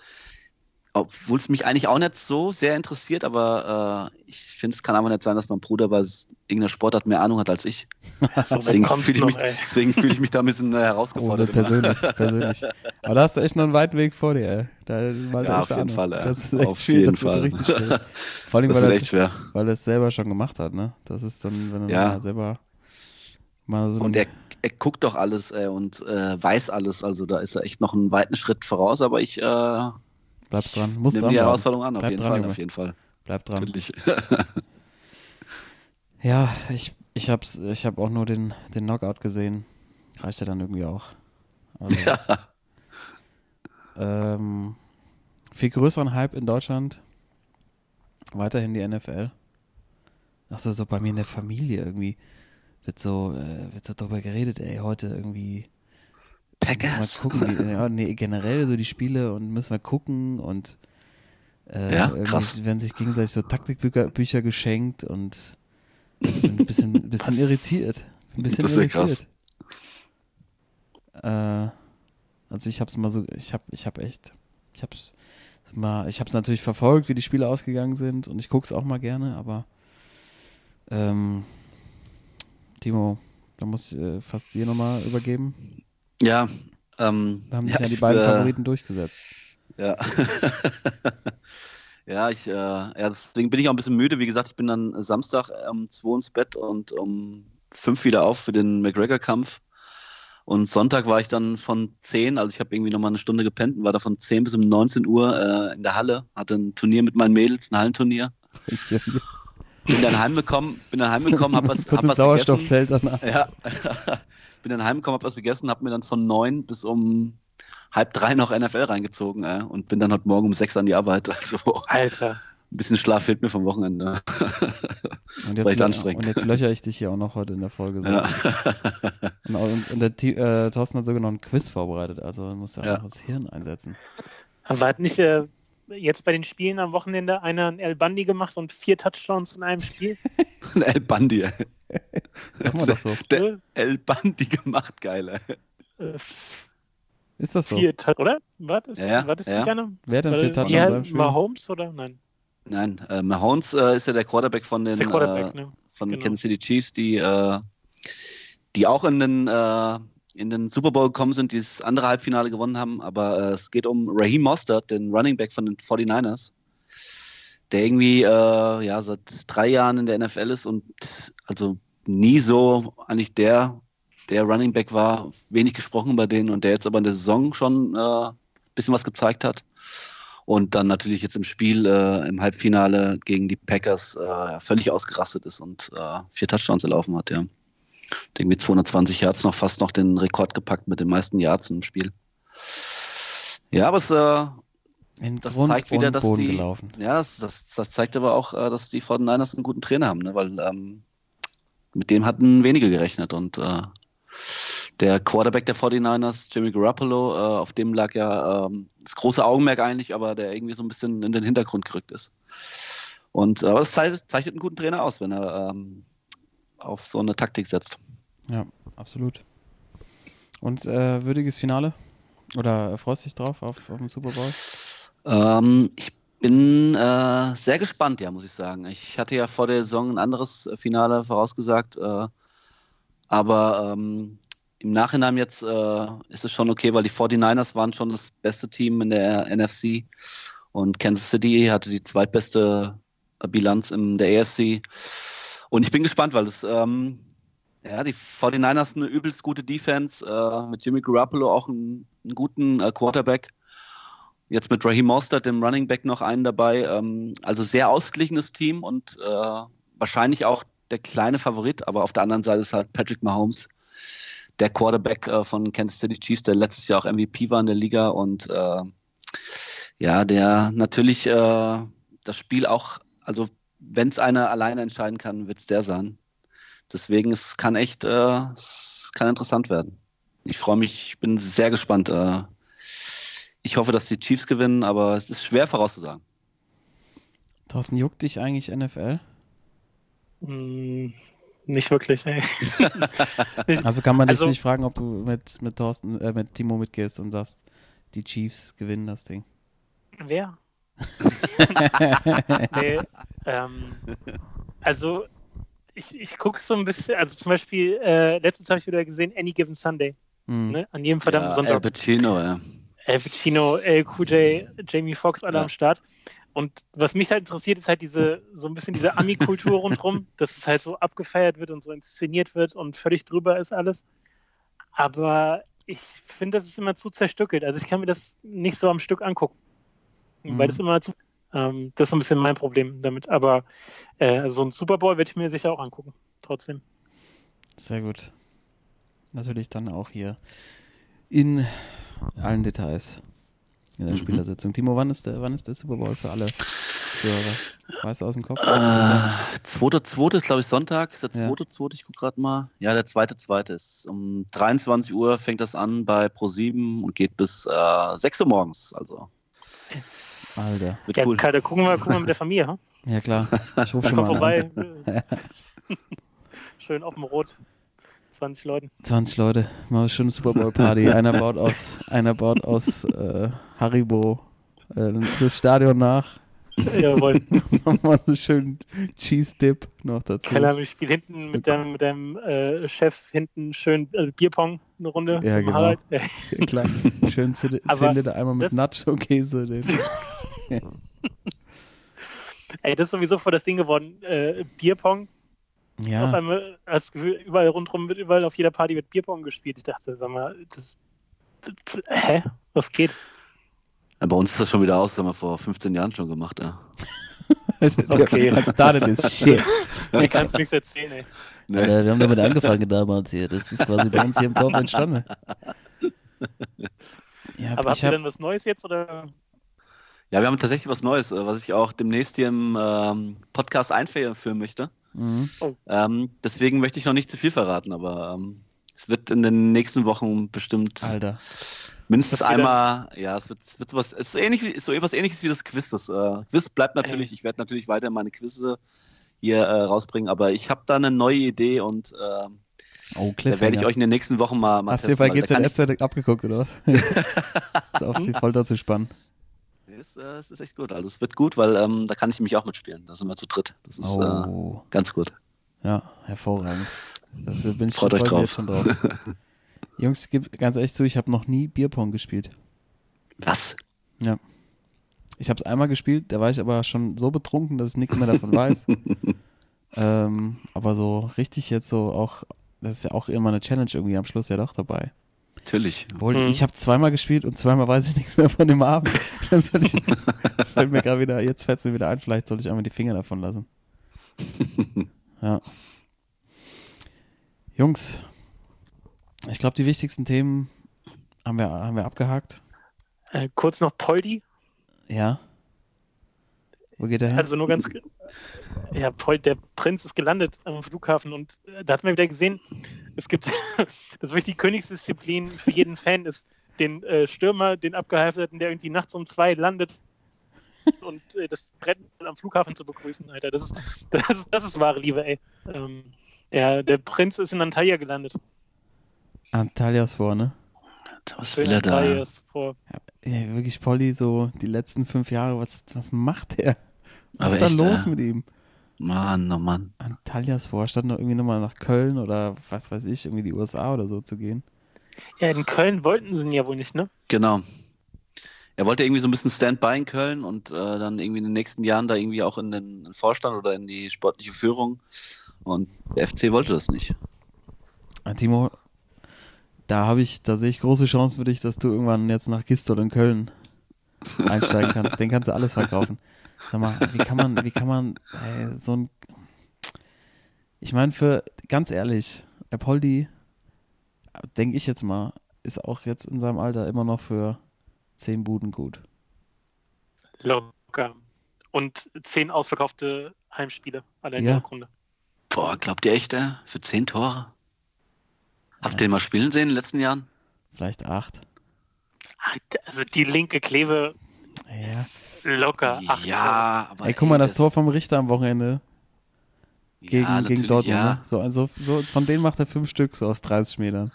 C: obwohl es mich eigentlich auch nicht so sehr interessiert, aber äh, ich finde, es kann aber nicht sein, dass mein Bruder bei irgendeiner Sportart mehr Ahnung hat als ich. Deswegen fühle ich, mich- deswegen fühle ich mich da ein bisschen äh,
B: Oh,
C: herausgefordert. immer.
B: persönlich, persönlich. Aber da hast du echt noch einen weiten Weg vor dir, ey. Da, mal
C: Ja, auf jeden
B: Ahnung.
C: Fall, ey.
B: Das ist echt
C: Auf
B: schwierig,
C: jeden
B: das
C: Fall.
B: Vor allem,
C: Das
B: weil er
C: schwer.
B: weil er es selber schon gemacht hat, ne? Das ist dann, wenn du
C: Ja.
B: selber so
C: Und er, er guckt doch alles äh, und äh, weiß alles. Also da ist er echt noch einen weiten Schritt voraus, aber ich äh,
B: bleibst dran, musst
C: nehme
B: dran
C: die
B: bleiben.
C: Herausforderung an, auf
B: Bleib
C: jeden
B: dran,
C: Fall,
B: Junge.
C: auf jeden Fall.
B: Bleib dran.
C: Natürlich.
B: Ja, ich, ich hab's, ich hab auch nur den, den Knockout gesehen. Reicht ja dann irgendwie auch. Also,
C: ja.
B: ähm, viel größeren Hype in Deutschland. Weiterhin die NFL. Achso, so bei mir in der Familie irgendwie wird so, äh, wird so drüber geredet, ey, heute irgendwie müssen
C: Packers.
B: wir gucken, ja, nee, generell so die Spiele und müssen wir gucken und äh,
C: Ja, krass.
B: werden sich gegenseitig so Taktikbücher Bücher geschenkt und bin ein bisschen, ein bisschen irritiert. Ein bisschen
C: Das ist ja krass.
B: irritiert. Äh, also ich hab's mal so, ich hab, ich hab echt, ich hab's mal, ich hab's natürlich verfolgt, wie die Spiele ausgegangen sind und ich guck's auch mal gerne, aber ähm, Timo, da muss ich äh, fast dir nochmal übergeben.
C: Ja. Ähm,
B: Da haben sich
C: ja,
B: ja, die beiden
C: äh,
B: Favoriten durchgesetzt.
C: Ja. ja, ich, äh, ja, deswegen bin ich auch ein bisschen müde. Wie gesagt, ich bin dann Samstag um 2 ins Bett und um 5 wieder auf für den McGregor-Kampf. Und Sonntag war ich dann von 10, also ich habe irgendwie nochmal eine Stunde gepennt und war da von 10 bis um 19 Uhr äh, in der Halle, hatte ein Turnier mit meinen Mädels, ein Hallenturnier. bin dann heimgekommen, bin dann heimgekommen, hab was, hab was
B: Sauerstoffzelt danach.
C: gegessen. Ja, bin dann heimgekommen, hab was gegessen, hab mir dann von neun bis um halb drei noch NFL reingezogen äh, und bin dann heute Morgen um sechs an die Arbeit. Also
D: Alter.
C: ein bisschen Schlaf fehlt mir vom Wochenende.
B: Und
C: Das war echt anstrengend.
B: Und jetzt löcher ich dich hier auch noch heute in der Folge. So.
C: Ja.
B: Und, und, und der äh, Thorsten hat sogar noch ein Quiz vorbereitet, also man muss ja,
C: Ja.
B: auch das Hirn einsetzen.
D: Aber hat nicht äh, jetzt bei den Spielen am Wochenende einer einen El Bandi gemacht und vier Touchdowns in einem Spiel?
C: El Bandi.
B: Sagen wir das so.
C: Der El Bandi gemacht, geil, ey.
D: Äh,
B: Ist das so?
D: vier Tou- oder? War das,
C: Ja,
D: war das
C: ja.
D: nicht einer?
B: Wer hat denn vier Touchdowns in seinem Spiel?
D: Mahomes oder? Nein.
C: Nein, äh, Mahomes äh, ist ja der Quarterback von den,
D: Quarterback,
C: äh,
D: ne?
C: von den
D: Genau.
C: Kansas City Chiefs, die, äh, die auch in den, äh, in den Super Bowl gekommen sind, die das andere Halbfinale gewonnen haben. Aber äh, es geht um Raheem Mostert, den Running Back von den 49ers, der irgendwie äh, ja, seit drei Jahren in der NFL ist und also nie so eigentlich der, der Running Back war, wenig gesprochen bei denen und der jetzt aber in der Saison schon äh, ein bisschen was gezeigt hat. Und dann natürlich jetzt im Spiel äh, im Halbfinale gegen die Packers äh, völlig ausgerastet ist und äh, vier Touchdowns erlaufen hat, ja. Irgendwie 220 Yards noch fast noch den Rekord gepackt mit den meisten Yards im Spiel. Ja, aber es, äh,
B: In
C: das
B: Grund
C: zeigt wieder, dass
B: Boden
C: die,
B: gelaufen.
C: ja, das, das, das zeigt aber auch, äh, dass die 49ers einen guten Trainer haben, ne? weil ähm, mit dem hatten wenige gerechnet und äh, der Quarterback der 49ers, Jimmy Garoppolo, äh, auf dem lag ja ähm, das große Augenmerk eigentlich, aber der irgendwie so ein bisschen in den Hintergrund gerückt ist. Und äh, aber das zeichnet, zeichnet einen guten Trainer aus, wenn er ähm, auf so eine Taktik setzt.
B: Ja, absolut. Und äh, würdiges Finale? Oder freust du dich drauf auf, auf den Super Bowl?
C: Ähm, ich bin äh, sehr gespannt, ja, muss ich sagen. Ich hatte ja vor der Saison ein anderes äh, Finale vorausgesagt, äh, aber ähm, im Nachhinein jetzt äh, ist es schon okay, weil die 49ers waren schon das beste Team in der NFC und Kansas City hatte die zweitbeste äh, Bilanz in der AFC. Und ich bin gespannt, weil es ähm, ja, die 49ers eine übelst gute Defense, äh, mit Jimmy Garoppolo auch einen, einen guten äh, Quarterback. Jetzt mit Raheem Mostert, dem Running Back, noch einen dabei. Ähm, also sehr ausgeglichenes Team und äh, wahrscheinlich auch der kleine Favorit, aber auf der anderen Seite ist halt Patrick Mahomes, der Quarterback äh, von Kansas City Chiefs, der letztes Jahr auch MVP war in der Liga und äh, ja, der natürlich äh, das Spiel auch, also wenn es einer alleine entscheiden kann, wird es der sein. Deswegen, es kann echt, äh, es kann interessant werden. Ich freue mich, ich bin sehr gespannt. Äh, ich hoffe, dass die Chiefs gewinnen, aber es ist schwer vorauszusagen.
B: Thorsten, juckt dich eigentlich NFL?
D: Hm, nicht wirklich, ey.
B: Also kann man dich
D: Also-
B: nicht fragen, ob du mit, mit Thorsten, äh, mit Timo mitgehst und sagst, die Chiefs gewinnen das Ding.
D: Wer? nee, ähm, also ich, ich gucke so ein bisschen, also zum Beispiel, äh, letztens habe ich wieder gesehen, Any Given Sunday,
B: Hm.
D: ne? an jedem verdammten
C: ja,
D: Sonntag.
C: Al Pacino, ja.
D: El Pacino, El QJ, Jamie Foxx, alle
C: Ja.
D: am Start. Und was mich halt interessiert, ist halt diese, so ein bisschen diese Ami-Kultur rundherum, dass es halt so abgefeiert wird und so inszeniert wird und völlig drüber ist alles. Aber ich finde, das ist immer zu zerstückelt. Also ich kann mir das nicht so am Stück angucken.
B: Mhm.
D: Weil das immer zu. Ähm, das ist so ein bisschen mein Problem damit. Aber äh, so ein Super Bowl werde ich mir sicher auch angucken. Trotzdem.
B: Sehr gut. Natürlich dann auch hier in allen Details in der
C: Mhm.
B: Spielersitzung. Timo, wann ist der, wann ist der Super Bowl für alle Zuhörer? Weißt du aus dem Kopf?
C: Äh, zweite, zweite ist, glaube ich, Sonntag. Ist der
B: Ja.
C: zweite, zweite, ich gucke gerade mal. Ja, der zweite, zweite ist um 23 Uhr fängt das an bei Pro7 und geht bis äh, 6 Uhr morgens. Also
B: Alter.
C: wird
D: Ja,
C: cool.
D: Kai, da gucken wir, gucken wir mit der Familie. Hm?
B: Ja klar. Ich rufe schon mal
D: vorbei.
B: an.
D: Schön auf dem Rot. 20 Leuten.
B: 20 Leute. Mal eine schöne Super Bowl Party. Einer baut aus, einer baut aus äh, Haribo äh, das Stadion nach.
D: Jawohl.
B: Nochmal so schön Cheese Dip noch dazu.
D: Ahnung, ich spiele hinten mit deinem, mit deinem äh, Chef hinten schön äh, Bierpong eine Runde.
B: Ja, genau.
D: Harald. Ja.
B: Klar. Schön 10
D: Aber
B: Liter einmal mit Nacho-Käse.
D: Ey, das ist sowieso voll das Ding geworden. Äh, Bierpong. Auf
B: Ja,
D: einmal, das Gefühl, überall rundherum wird, überall auf jeder Party wird Bierpong gespielt. Ich dachte, sag mal, das, das hä? Was geht?
C: Ja, bei uns ist das schon wieder aus, das haben wir vor 15 Jahren schon gemacht. Ja.
D: Okay.
B: Was started is shit.
D: Du kannst nichts erzählen, ey.
C: Nee.
B: Alter, wir haben damit angefangen damals hier. Das ist quasi bei uns hier im Dorf entstanden. Ja,
D: Aber habt
B: ich
D: ihr
B: hab,
D: denn was Neues jetzt oder?
C: Ja, wir haben tatsächlich was Neues, äh, was ich auch demnächst hier im ähm, Podcast einführen möchte.
B: mhm.
C: Ähm, deswegen möchte ich noch nicht zu viel verraten, aber ähm, es wird in den nächsten Wochen bestimmt
B: Alter.
C: mindestens einmal, ja, es wird, es wird sowas, es ist ähnlich so etwas ähnliches wie das Quiz. Das äh, Quiz bleibt natürlich, ich werde natürlich weiter meine Quizze hier äh, rausbringen, aber ich habe da eine neue Idee und äh,
B: Oh,
C: da werde ich euch in den nächsten Wochen mal, mal
B: Hast du dir bei
C: kann
B: GZSZ abgeguckt, oder was? ist auf die Folter zu spannen.
C: Es, äh, es ist echt gut, also es wird gut, weil ähm, da kann ich mich auch mitspielen. Da sind wir zu dritt. Das ist äh,
B: Oh,
C: ganz gut.
B: ja, hervorragend. Das bin ich
C: Freut euch
B: freue mich
C: drauf.
B: schon drauf. Jungs, gib ganz ehrlich zu, ich habe noch nie Bierpong gespielt.
C: Was?
B: Ja. Ich habe es einmal gespielt, da war ich aber schon so betrunken, dass ich nichts mehr davon weiß. ähm, aber so richtig jetzt so auch, das ist ja auch immer eine Challenge irgendwie am Schluss ja doch dabei.
C: Natürlich.
B: Obwohl,
D: Mhm.
B: ich habe zweimal gespielt und zweimal weiß ich nichts mehr von dem Abend. Das, ich, das fällt mir gerade wieder, jetzt fällt es mir wieder ein, vielleicht soll ich einmal die Finger davon lassen. Ja. Jungs, ich glaube, die wichtigsten Themen haben wir, haben wir abgehakt.
D: Äh, kurz noch Poldi.
B: Ja. Wo geht er hin?
D: Also nur ganz. Ja, Pol, der Prinz ist gelandet am Flughafen und äh, da hatten wir wieder gesehen, es gibt, das ist wirklich die Königsdisziplin für jeden Fan ist, den äh, Stürmer, den Abgehalfterten, der irgendwie nachts um zwei landet und äh, das Brett am Flughafen zu begrüßen, Alter. Das ist, das ist, das ist wahre Liebe, ey. Ähm, ja, der Prinz ist in Antalya gelandet.
B: Antalias vor, ne?
C: Was will er da?
D: Antalya ist.
B: Ja, wirklich, Polly, so die letzten fünf Jahre, was, was macht der? Was
C: Aber
B: ist da
C: echt,
B: los
C: äh,
B: mit ihm?
C: Mann, oh Mann.
B: Antalya's vor, statt noch irgendwie nochmal nach Köln oder was weiß ich, irgendwie die USA oder so zu gehen.
D: Ja, in Köln wollten sie ihn ja wohl nicht, ne?
C: Genau. Er wollte irgendwie so ein bisschen Standby in Köln und äh, dann irgendwie in den nächsten Jahren da irgendwie auch in den Vorstand oder in die sportliche Führung. Und der FC wollte das nicht.
B: Ah, Timo, da habe ich, da sehe ich große Chancen für dich, dass du irgendwann jetzt nach Gistol in Köln einsteigen kannst. Den kannst du alles verkaufen. Sag mal, wie kann man, wie kann man ey, so ein. Ich meine, für, ganz ehrlich, Apoldi, denke ich jetzt mal, ist auch jetzt in seinem Alter immer noch für zehn Buden gut.
D: Locker. Und zehn ausverkaufte Heimspiele allein in
B: Ja.
D: der Rückrunde.
C: Boah, glaubt ihr echt, äh, für zehn Tore? Habt ihr den mal spielen sehen in den letzten Jahren?
B: Vielleicht acht.
D: Also die linke Kleve
B: Ja.
D: Locker. Acht
C: ja, aber.
B: Ey, guck mal,
C: ey,
B: das Tor vom Richter am Wochenende gegen,
C: ja,
B: gegen Dortmund.
C: Ja,
B: Ne? So, also, so, von denen macht er fünf Stück, so aus 30 Metern.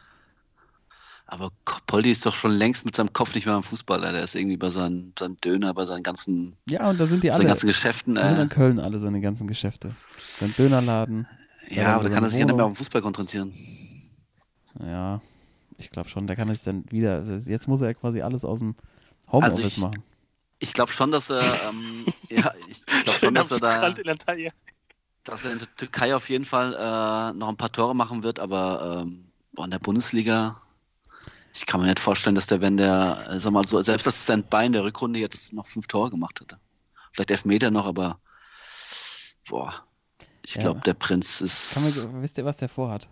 C: aber Poldi ist doch schon längst mit seinem Kopf nicht mehr am Fußball. Alter. Der ist irgendwie bei seinem, seinem Döner, bei seinen ganzen,
B: Ja, und da sind die
C: seinen
B: alle.
C: ganzen Geschäften.
B: Da sind in
C: Äh,
B: Köln alle seine ganzen Geschäfte. Sein Dönerladen.
C: ja, aber da kann er sich ja nicht mehr auf den Fußball konzentrieren.
B: Ja, ich glaube schon. Der kann sich dann wieder. Jetzt muss er quasi alles aus dem Homeoffice
C: Also ich-
B: machen.
C: Ich glaube schon, dass er, ähm, ja, ich glaube schon, dass er da, dass er in der Türkei auf jeden Fall äh, noch ein paar Tore machen wird, aber ähm, boah, in der Bundesliga, ich kann mir nicht vorstellen, dass der, wenn der, äh, sag mal so, selbst das Standby in der Rückrunde jetzt noch fünf Tore gemacht hätte. Vielleicht elf Meter noch, aber boah, ich
B: Ja.
C: glaube, der Prinz
B: Kann
C: ist.
B: man, wisst ihr, was der vorhat?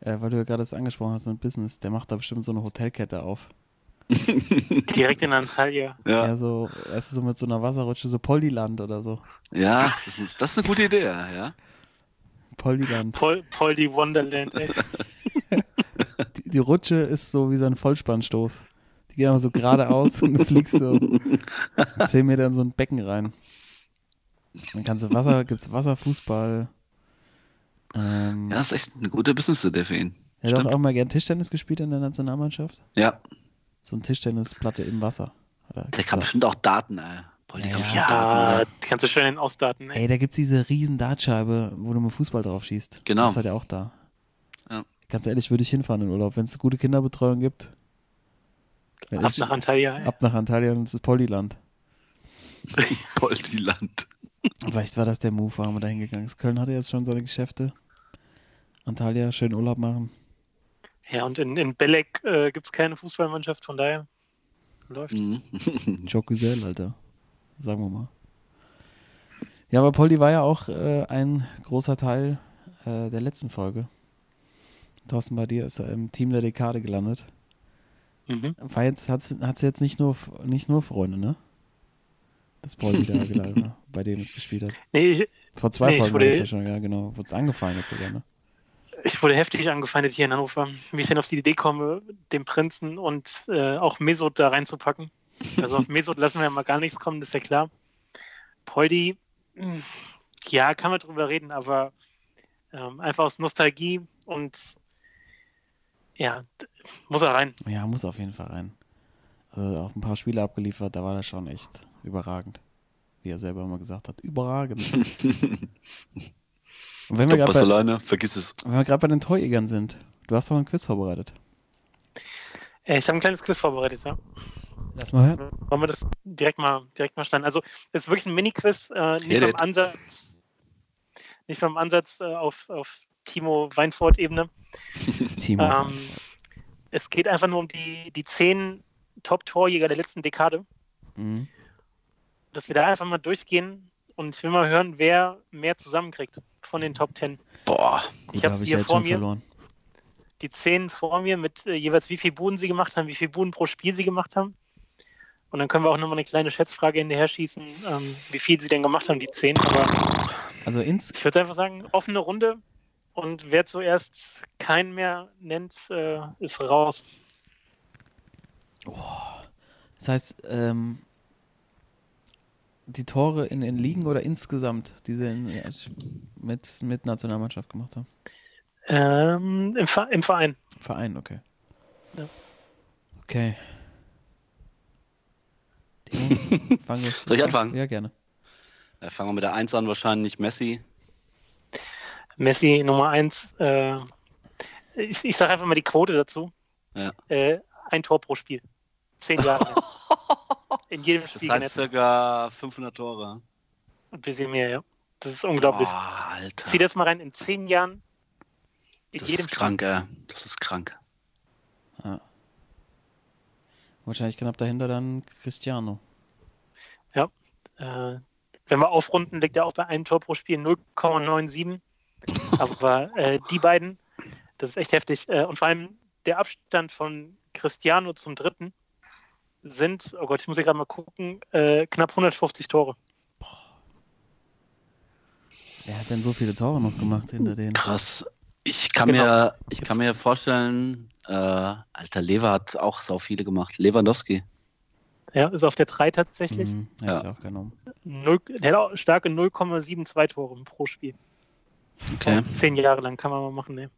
B: Äh, weil du ja gerade das angesprochen hast, so ein Business. Der macht da bestimmt so eine Hotelkette auf.
D: Direkt in Antalya.
B: Ja,
C: Ja,
B: so, weißt du, so mit so einer Wasserrutsche, so Poldiland oder so.
C: ja das, ist, das ist eine gute Idee, ja.
B: Poldiland.
D: Pol, Poldi Wonderland, ey.
B: Die, die Rutsche ist so wie so ein Vollspannstoß. Die geht einfach so geradeaus und du fliegst so 10 Meter in so ein Becken rein. Dann kannst du Wasser, gibt's Wasserfußball. Ähm,
C: Ja, das ist echt eine gute Business-Idee für ihn.
B: er hat auch mal gern Tischtennis gespielt in der Nationalmannschaft.
C: Ja,
B: So ein Tischtennisplatte im Wasser. Er
C: der
B: gesagt.
C: kann bestimmt auch Daten, ey.
B: Ja,
C: kann
B: ja.
C: bestimmt Daten,
D: Ja,
C: oder?
D: die kannst du schön in Ausdaten, ey.
B: Ey, da gibt's diese riesen Dartscheibe, wo du mit Fußball drauf schießt.
C: Genau.
B: Das hat er auch da.
C: Ja.
B: Ganz ehrlich, würde ich hinfahren in Urlaub, wenn es gute Kinderbetreuung gibt. Wenn
D: Ab
B: ich-
D: nach Antalya, ey.
B: ab nach Antalya und es ist Poldiland.
C: Poldiland.
B: Vielleicht war das der Move, warum wir da hingegangen ist. Köln hatte jetzt schon seine Geschäfte. Antalya, schön Urlaub machen.
D: Ja, und in, in Belek äh, gibt es keine Fußballmannschaft, von daher läuft.
C: Mhm.
B: Joe Güzel, Alter. Sagen wir mal. Ja, aber Poldi war ja auch äh, ein großer Teil äh, der letzten Folge. Thorsten, bei dir ist er im Team der Dekade gelandet.
D: Mhm.
B: War jetzt, hat's, hat's jetzt nicht nur, nicht nur Freunde, ne? Dass Poldi da gelandet, bei dem mitgespielt hat.
D: Nee, ich,
B: Vor zwei
D: Nee,
B: Folgen war
D: wurde-
B: das ja schon, ja, genau. Wurde es angefallen jetzt sogar, ne?
D: Ich wurde heftig angefeindet hier in Hannover, wie ich denn auf die Idee komme, den Prinzen und äh, auch Mesut da reinzupacken. Also auf Mesut lassen wir ja mal gar nichts kommen, das ist ja klar. Poldi, mh, ja, kann man drüber reden, aber ähm, einfach aus Nostalgie und ja, muss er rein.
B: Ja, muss auf jeden Fall rein. Also auch ein paar Spiele abgeliefert, da war das schon echt überragend. Wie er selber immer gesagt hat, überragend. Und wenn wir
C: Top
B: gerade bei,
C: alleine, vergiss es.
B: wenn wir gerade bei den Torjägern sind, du hast doch ein Quiz vorbereitet.
D: Äh, ich habe ein kleines Quiz vorbereitet, ja.
B: Lass mal hören.
D: Wollen wir das direkt mal, direkt mal starten? Also, es ist wirklich ein Mini-Quiz, äh, nicht
C: it.
D: Ansatz, nicht beim Ansatz äh, auf, auf Timo Weinfurt-Ebene.
B: Timo.
D: Ähm, es geht einfach nur um die, die zehn Top-Torjäger der letzten Dekade,
B: Mhm.
D: dass wir da einfach mal durchgehen und ich will mal hören, wer mehr zusammenkriegt von den Top 10.
C: Boah,
B: Gut,
D: ich
B: habe ich
D: hier
B: jetzt
D: vor
B: schon
D: mir.
B: verloren.
D: Die zehn vor mir mit äh, jeweils wie viel Buden sie gemacht haben, wie viel Buden pro Spiel sie gemacht haben. Und dann können wir auch nochmal eine kleine Schätzfrage hinterher schießen, ähm, wie viel sie denn gemacht haben, die zehn. Aber
B: Also ins,
D: Ich würde einfach sagen, offene Runde und wer zuerst keinen mehr nennt, äh, ist raus.
B: das heißt, ähm, die Tore in den Ligen oder insgesamt, die sie in, mit, mit Nationalmannschaft gemacht haben?
D: Ähm, im, Im Verein.
B: Verein, okay.
D: Ja.
B: Okay. Fang los.
C: Soll ich anfangen?
B: Ja, gerne.
C: Ja, fangen wir mit der 1 an, wahrscheinlich Messi.
D: Messi Nummer eins. Äh, ich ich sage einfach mal die Quote dazu.
C: Ja.
D: Äh, ein Tor pro Spiel. Zehn Jahre. In jedem
C: Das
D: Spiel
C: heißt
D: genetzt.
C: circa 500 Tore.
D: Ein bisschen mehr, ja. Das ist unglaublich.
C: Boah, Alter.
D: Zieh das mal rein. In zehn Jahren. In
C: das
D: jedem
C: ist krank, ey. Das ist krank.
B: Ah. Wahrscheinlich knapp dahinter dann Cristiano.
D: Spiel. Äh, wenn wir aufrunden, liegt er auch bei einem Tor pro Spiel 0,97. Aber äh, die beiden, das ist echt heftig. Äh, und vor allem der Abstand von Cristiano zum dritten sind, oh Gott, ich muss hier gerade mal gucken, äh, knapp 150 Tore.
B: Wer hat denn so viele Tore noch gemacht hinter denen?
C: Krass. Ich kann
D: Genau.
C: mir, ich kann mir vorstellen, äh, alter Lever hat auch so viele gemacht. Lewandowski.
D: Ja, ist auf der 3 tatsächlich.
B: Mhm,
C: Ja.
B: auch genommen.
D: Null, der hat auch starke 0,72 Tore pro Spiel.
C: Okay.
D: Zehn Jahre lang kann man mal machen, ne?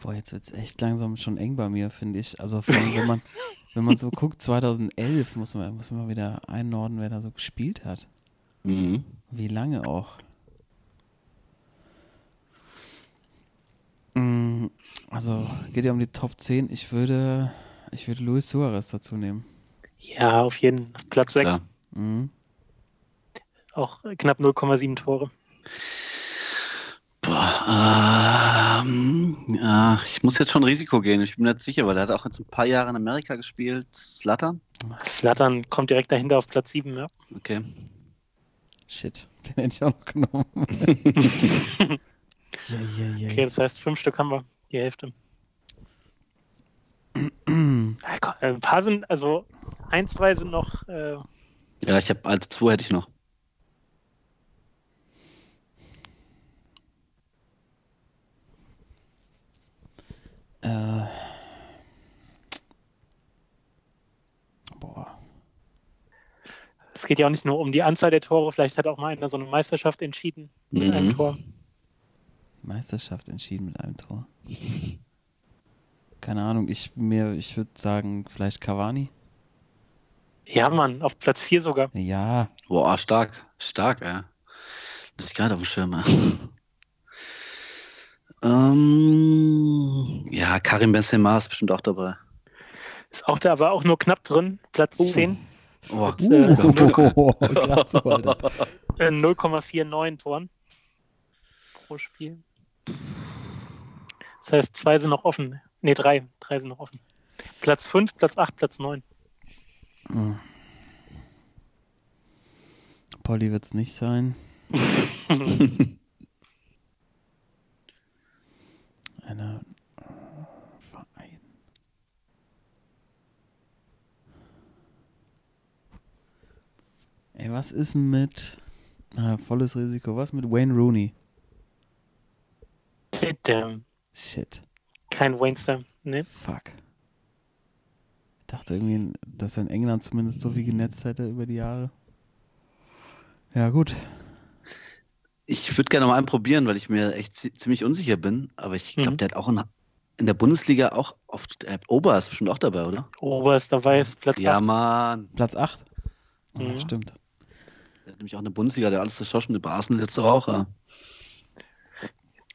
B: Boah, jetzt wird es echt langsam schon eng bei mir, finde ich. Also vor allem, wenn man, wenn man so guckt, 2011 muss man, muss man wieder einnorden, wer da so gespielt hat.
C: Mhm.
B: Wie lange auch. Mm, Also geht ja um die Top 10. Ich würde, ich würde Luis Suarez dazu nehmen.
D: Ja, auf jeden Fall. Platz 6.
C: Klar.
B: Mhm.
D: Auch knapp 0,7 Tore.
C: Boah, ähm, ja, ich muss jetzt schon Risiko gehen. Ich bin nicht sicher, weil er hat auch jetzt ein paar Jahre in Amerika gespielt. Slattern?
D: Slattern kommt direkt dahinter auf Platz 7, ja.
C: Okay.
B: Shit, den hätte ich auch noch genommen. ja, ja, ja.
D: Okay, das heißt, fünf Stück haben wir. Die Hälfte. Ein paar sind, also ein, zwei sind noch, äh,
C: Ja, ich habe, also zwei hätte ich noch.
B: Äh. Boah.
D: es geht ja auch nicht nur um die Anzahl der Tore, vielleicht hat auch mal einer so eine Meisterschaft entschieden mit
C: Mhm.
D: einem Tor.
B: Meisterschaft entschieden mit einem Tor. Keine Ahnung, ich mir, ich würde sagen, vielleicht Cavani.
D: Ja, Mann, auf Platz 4 sogar.
B: Ja,
C: Boah, stark. Stark, ja. Das ist gerade auf dem Schirm. Ja. ähm, ja, Karim Benzema ist bestimmt auch dabei.
D: Ist auch da, aber auch nur knapp drin. Platz 10,
C: Oh,
D: Äh,
B: Oh, grad so, Alter.
D: äh, 0,49 Toren pro Spiel. Das heißt, zwei sind noch offen. Ne, drei. Drei sind noch offen. Platz 5, Platz 8, Platz 9.
B: Boah, Napoli wird es nicht sein. Einer Verein. Ey, was ist mit ah, volles Risiko? Was mit Wayne Rooney?
D: Damn.
B: Shit.
D: Kein Waynestar. Ne?
B: Fuck. Ich dachte irgendwie, dass er in England zumindest so viel genetzt hätte über die Jahre. Ja, gut.
C: Ich würde gerne mal einen probieren, weil ich mir echt zi- ziemlich unsicher bin. Aber ich glaube,
D: Mhm.
C: der hat auch in, in der Bundesliga auch oft. Der Ober ist bestimmt auch dabei, oder?
D: Oberst dabei ist Platz
C: Ja,
D: 8.
C: Mann.
B: Platz 8? Ja,
D: Mhm.
B: stimmt.
C: Der hat nämlich auch in der Bundesliga, der alles zerschossen, der Arsenal jetzt auch. Ja.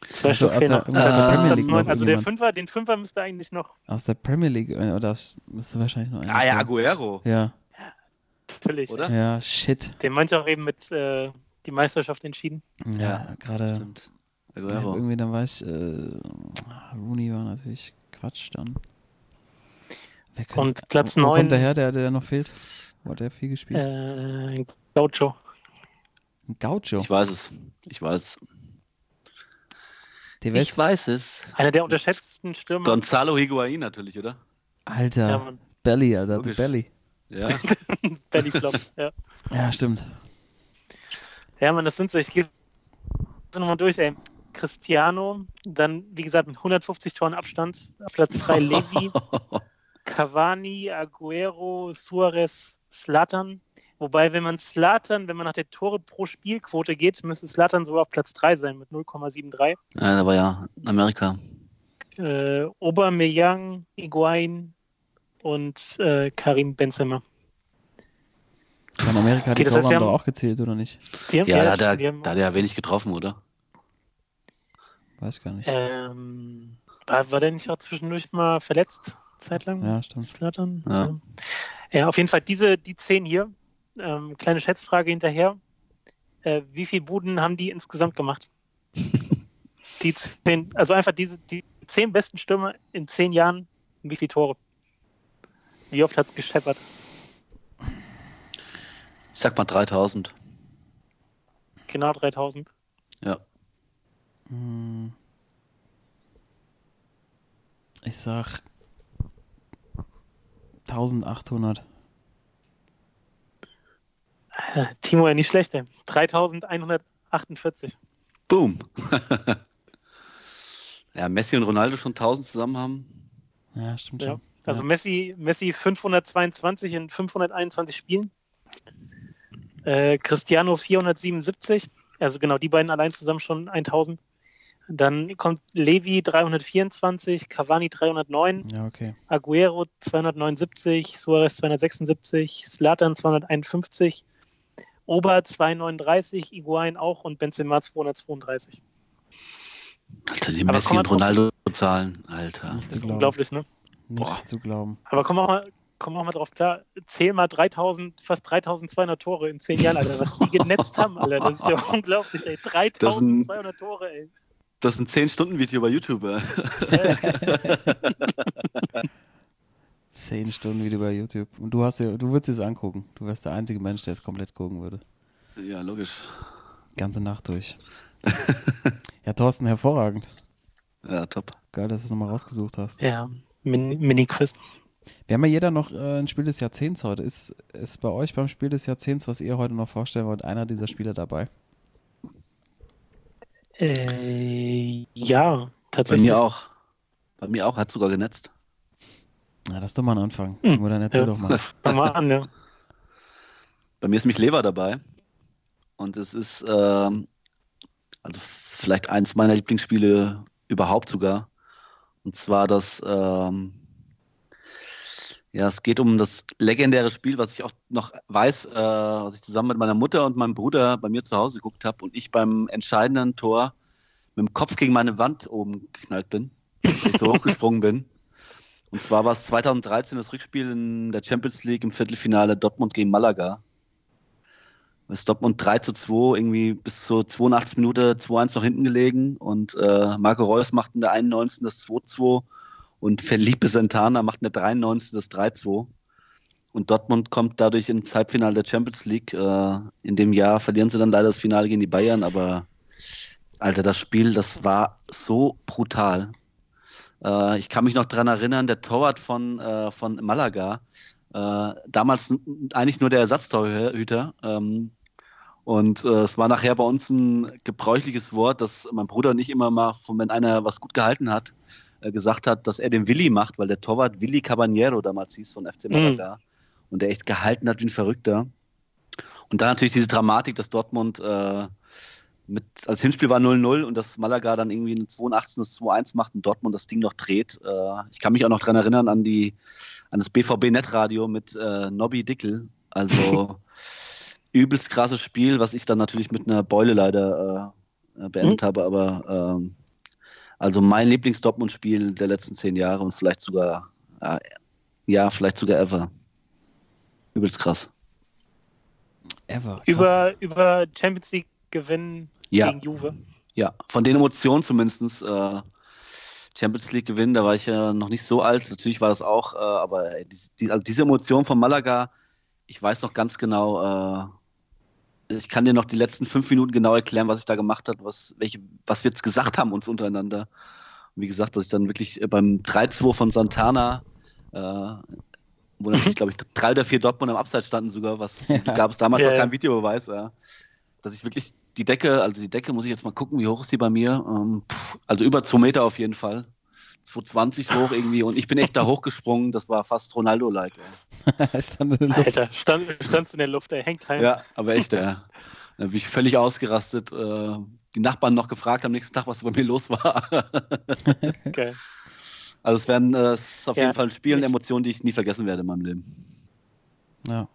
D: Zwei
B: Also aus der- aus
C: der
D: Also
C: Premier
D: Platz
B: League noch
D: Also der? Fünfer, den Fünfer müsste eigentlich noch,
B: Aus der Premier League, äh, oder das müsste wahrscheinlich noch einer
C: Ah ja. Aguero,
B: Ja,
D: natürlich.
C: oder?
B: ja, shit.
D: Den manche auch eben mit äh, die Meisterschaft entschieden.
B: Ja,
C: Ja,
B: gerade
C: Stimmt.
B: ja,
C: Aguero.
B: irgendwie, dann war ich, äh, Rooney war natürlich Quatsch dann.
D: Und Platz
B: wo, wo
D: neun-
B: kommt der her, der, der noch fehlt? Wo hat der viel gespielt?
D: Äh, Gaucho.
B: Ein Gaucho.
C: Ich weiß es. Ich weiß es.
B: Der
C: Ich weiß es.
D: Einer der unterschätzten Stürmer.
C: Gonzalo Higuain natürlich, oder?
B: Alter,
D: Ja.
B: Belly, Alter. Belly.
C: Ja.
D: Bellyflop. ja.
B: Ja, stimmt.
D: Ja, man, das sind so. Ich gehe nochmal durch, ey. Cristiano, dann, wie gesagt, mit 150 Toren Abstand. Auf Platz 3 Levi, Cavani, Aguero, Suarez, Slatan. Wobei, wenn man Slatan, wenn man nach der Tore pro Spielquote geht, müsste Slatan sogar auf Platz 3 sein mit 0,73.
C: ja, war ja in Amerika.
D: Äh, Aubameyang, Higuain und äh, Karim Benzema.
B: In Amerika hat die
D: Okay, das
B: Tore
D: heißt,
B: haben auch gezählt, oder nicht?
D: Die haben-
C: Ja, da hat
D: die
C: er, da hat er wenig getroffen, oder?
B: Weiß gar nicht.
D: Ähm, war, war der nicht auch zwischendurch mal verletzt? Zeitlang?
B: Ja, stimmt.
D: Slatan?
C: Ja.
D: Ja. ja, auf jeden Fall diese, die zehn hier. Ähm, kleine Schätzfrage hinterher. Äh, wie viele Buden haben die insgesamt gemacht? die zehn, also einfach diese, die zehn besten Stürmer in zehn Jahren, wie viele Tore? Wie oft hat es gescheppert?
C: Ich sag mal 3000.
D: Genau 3000.
C: Ja.
B: Hm. Ich sag 1800.
D: Äh, Timo, ja nicht schlecht, ey. 3148.
C: Boom. ja, Messi und Ronaldo schon 1000 zusammen haben.
B: Ja, stimmt
D: Ja.
B: schon.
D: Also
B: ja.
D: Messi, Messi 522 in 521 Spielen. Äh, Cristiano 477. Also genau, die beiden allein zusammen schon 1000. Dann kommt Levi 324, Cavani 309,
B: ja, okay.
D: Aguero 279, Suarez 276, Slatan 251, Ober 239, Iguain auch und Benzema 232.
C: Alter, die Messi und Ronaldo zahlen. Alter.
B: Nicht
D: Das
B: zu
D: ist
B: glauben.
D: unglaublich, ne?
B: Nicht
C: Boah.
B: zu glauben.
D: Aber komm auch mal, komm auch mal drauf klar, zähl mal 3000, fast 3200 Tore in zehn Jahren, Alter. Was die genetzt haben, Alter. Das ist ja unglaublich, ey. 3200 Tore, ey.
C: Das ist ein 10-Stunden-Video bei YouTube. ey.
B: Zehn Stunden Video bei YouTube. Und du hast ja, du würdest es angucken. Du wärst der einzige Mensch, der es komplett gucken würde.
C: Ja, logisch.
B: Ganze Nacht durch. ja, Thorsten, hervorragend.
C: Ja, top.
B: Geil, dass du es nochmal rausgesucht hast.
D: Ja, Min- Mini-Quiz.
B: Wir haben ja jeder noch äh, ein Spiel des Jahrzehnts heute. Ist, ist bei euch beim Spiel des Jahrzehnts, was ihr heute noch vorstellen wollt, einer dieser Spieler dabei?
D: Äh, ja,
C: Bei
D: tatsächlich.
C: mir auch. Bei mir auch, hat sogar genetzt.
B: Na, das ist doch mal ein Anfang.
D: Hm,
B: dann erzähl
D: ja.
B: doch mal.
D: Fang mal an, ja.
C: Bei mir ist mich Lever dabei. Und es ist ähm, also vielleicht eins meiner Lieblingsspiele überhaupt sogar. Und zwar das, ähm, ja, es geht um das legendäre Spiel, was ich auch noch weiß, äh, was ich zusammen mit meiner Mutter und meinem Bruder bei mir zu Hause geguckt habe und ich beim entscheidenden Tor mit dem Kopf gegen meine Wand oben geknallt bin, weil ich so hochgesprungen bin. Und zwar war es 2013 das Rückspiel in der Champions League im Viertelfinale Dortmund gegen Malaga. Ist Dortmund 3 zu 2, irgendwie bis zur 82 Minute 2-1 noch hinten gelegen und äh, Marco Reus macht in der 91 das 2-2 und Felipe Santana macht in der 93 das 3-2. Und Dortmund kommt dadurch ins Halbfinale der Champions League. Äh, in dem Jahr verlieren sie dann leider das Finale gegen die Bayern, aber Alter, das Spiel, das war so brutal. Äh, ich kann mich noch daran erinnern, der Torwart von, äh, von Malaga, damals eigentlich nur der Ersatztorhüter. Und äh, es war nachher bei uns ein gebräuchliches Wort, dass mein Bruder nicht immer mal, von wenn einer was gut gehalten hat, äh, gesagt hat, dass er den Willi macht, weil der Torwart Willi Caballero damals hieß von FC Malaga. Mhm. Und der echt gehalten hat wie ein Verrückter. Und dann natürlich diese Dramatik, dass Dortmund äh, mit, als Hinspiel war 0-0 und dass Malaga dann irgendwie in 82. das 2-1 macht und Dortmund das Ding noch dreht. Äh, ich kann mich auch noch daran erinnern an die an das BVB-Netradio mit äh, Nobby Dickel. Also übelst krasses Spiel, was ich dann natürlich mit einer Beule leider äh, beendet mhm. habe, aber ähm, also mein Lieblings-Dortmund-Spiel der letzten zehn Jahre und vielleicht sogar, ja, vielleicht sogar ever. Übelst krass.
D: Ever. Krass. Über, über Champions League gewinnen ja. gegen Juve.
C: Ja, von den Emotionen zumindest. Äh, Champions League gewinnen, da war ich ja noch nicht so alt. Natürlich war das auch, äh, aber die, die, also diese Emotion von Malaga, ich weiß noch ganz genau, äh, ich kann dir noch die letzten fünf Minuten genau erklären, was ich da gemacht habe, was, welche, was wir jetzt gesagt haben uns untereinander. Und wie gesagt, dass ich dann wirklich beim 3-2 von Santana, äh, wo natürlich, glaube ich, drei oder vier Dortmund am Abseits standen sogar, was ja. gab es damals ja, auch kein Videobeweis, ja. dass ich wirklich die Decke, also die Decke muss ich jetzt mal gucken, wie hoch ist die bei mir? Ähm, pff, also über zwei Meter auf jeden Fall. 220 hoch irgendwie und ich bin echt da hochgesprungen, das war fast Ronaldo-like.
D: stand in der Luft. Alter, stand, standst in der Luft, er hängt heim.
C: Ja, aber echt, ja. Da bin ich völlig ausgerastet. Äh, die Nachbarn noch gefragt am nächsten Tag, was bei mir los war. okay. Also es werden äh, es ist auf ja, jeden Fall ein Spiel und Emotionen, die ich nie vergessen werde in meinem Leben.
B: Ja.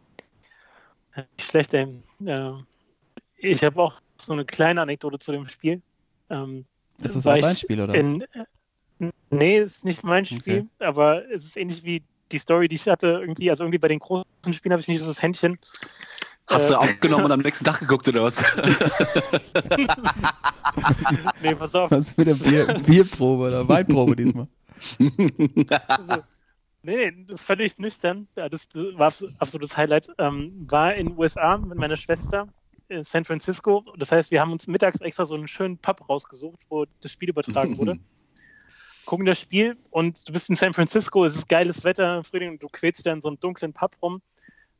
D: Nicht schlecht, ey. Ich habe auch so eine kleine Anekdote zu dem Spiel. Ähm,
B: ist das auch dein Spiel, oder?
D: In, nee, es ist nicht mein Spiel, okay. aber es ist ähnlich wie die Story, die ich hatte. Irgendwie, also irgendwie bei den großen Spielen habe ich nicht so das Händchen.
C: Hast äh, du aufgenommen und am nächsten Tag geguckt oder was?
D: nee, pass auf.
B: Was für eine Bier, Bierprobe oder Weinprobe diesmal?
D: also, nee, völlig nüchtern. Das war absolutes Highlight. Ähm, war in den USA mit meiner Schwester in San Francisco. Das heißt, wir haben uns mittags extra so einen schönen Pub rausgesucht, wo das Spiel übertragen wurde. Gucken das Spiel und du bist in San Francisco, es ist geiles Wetter im Frühling und du quälst da in so einem dunklen Pub rum.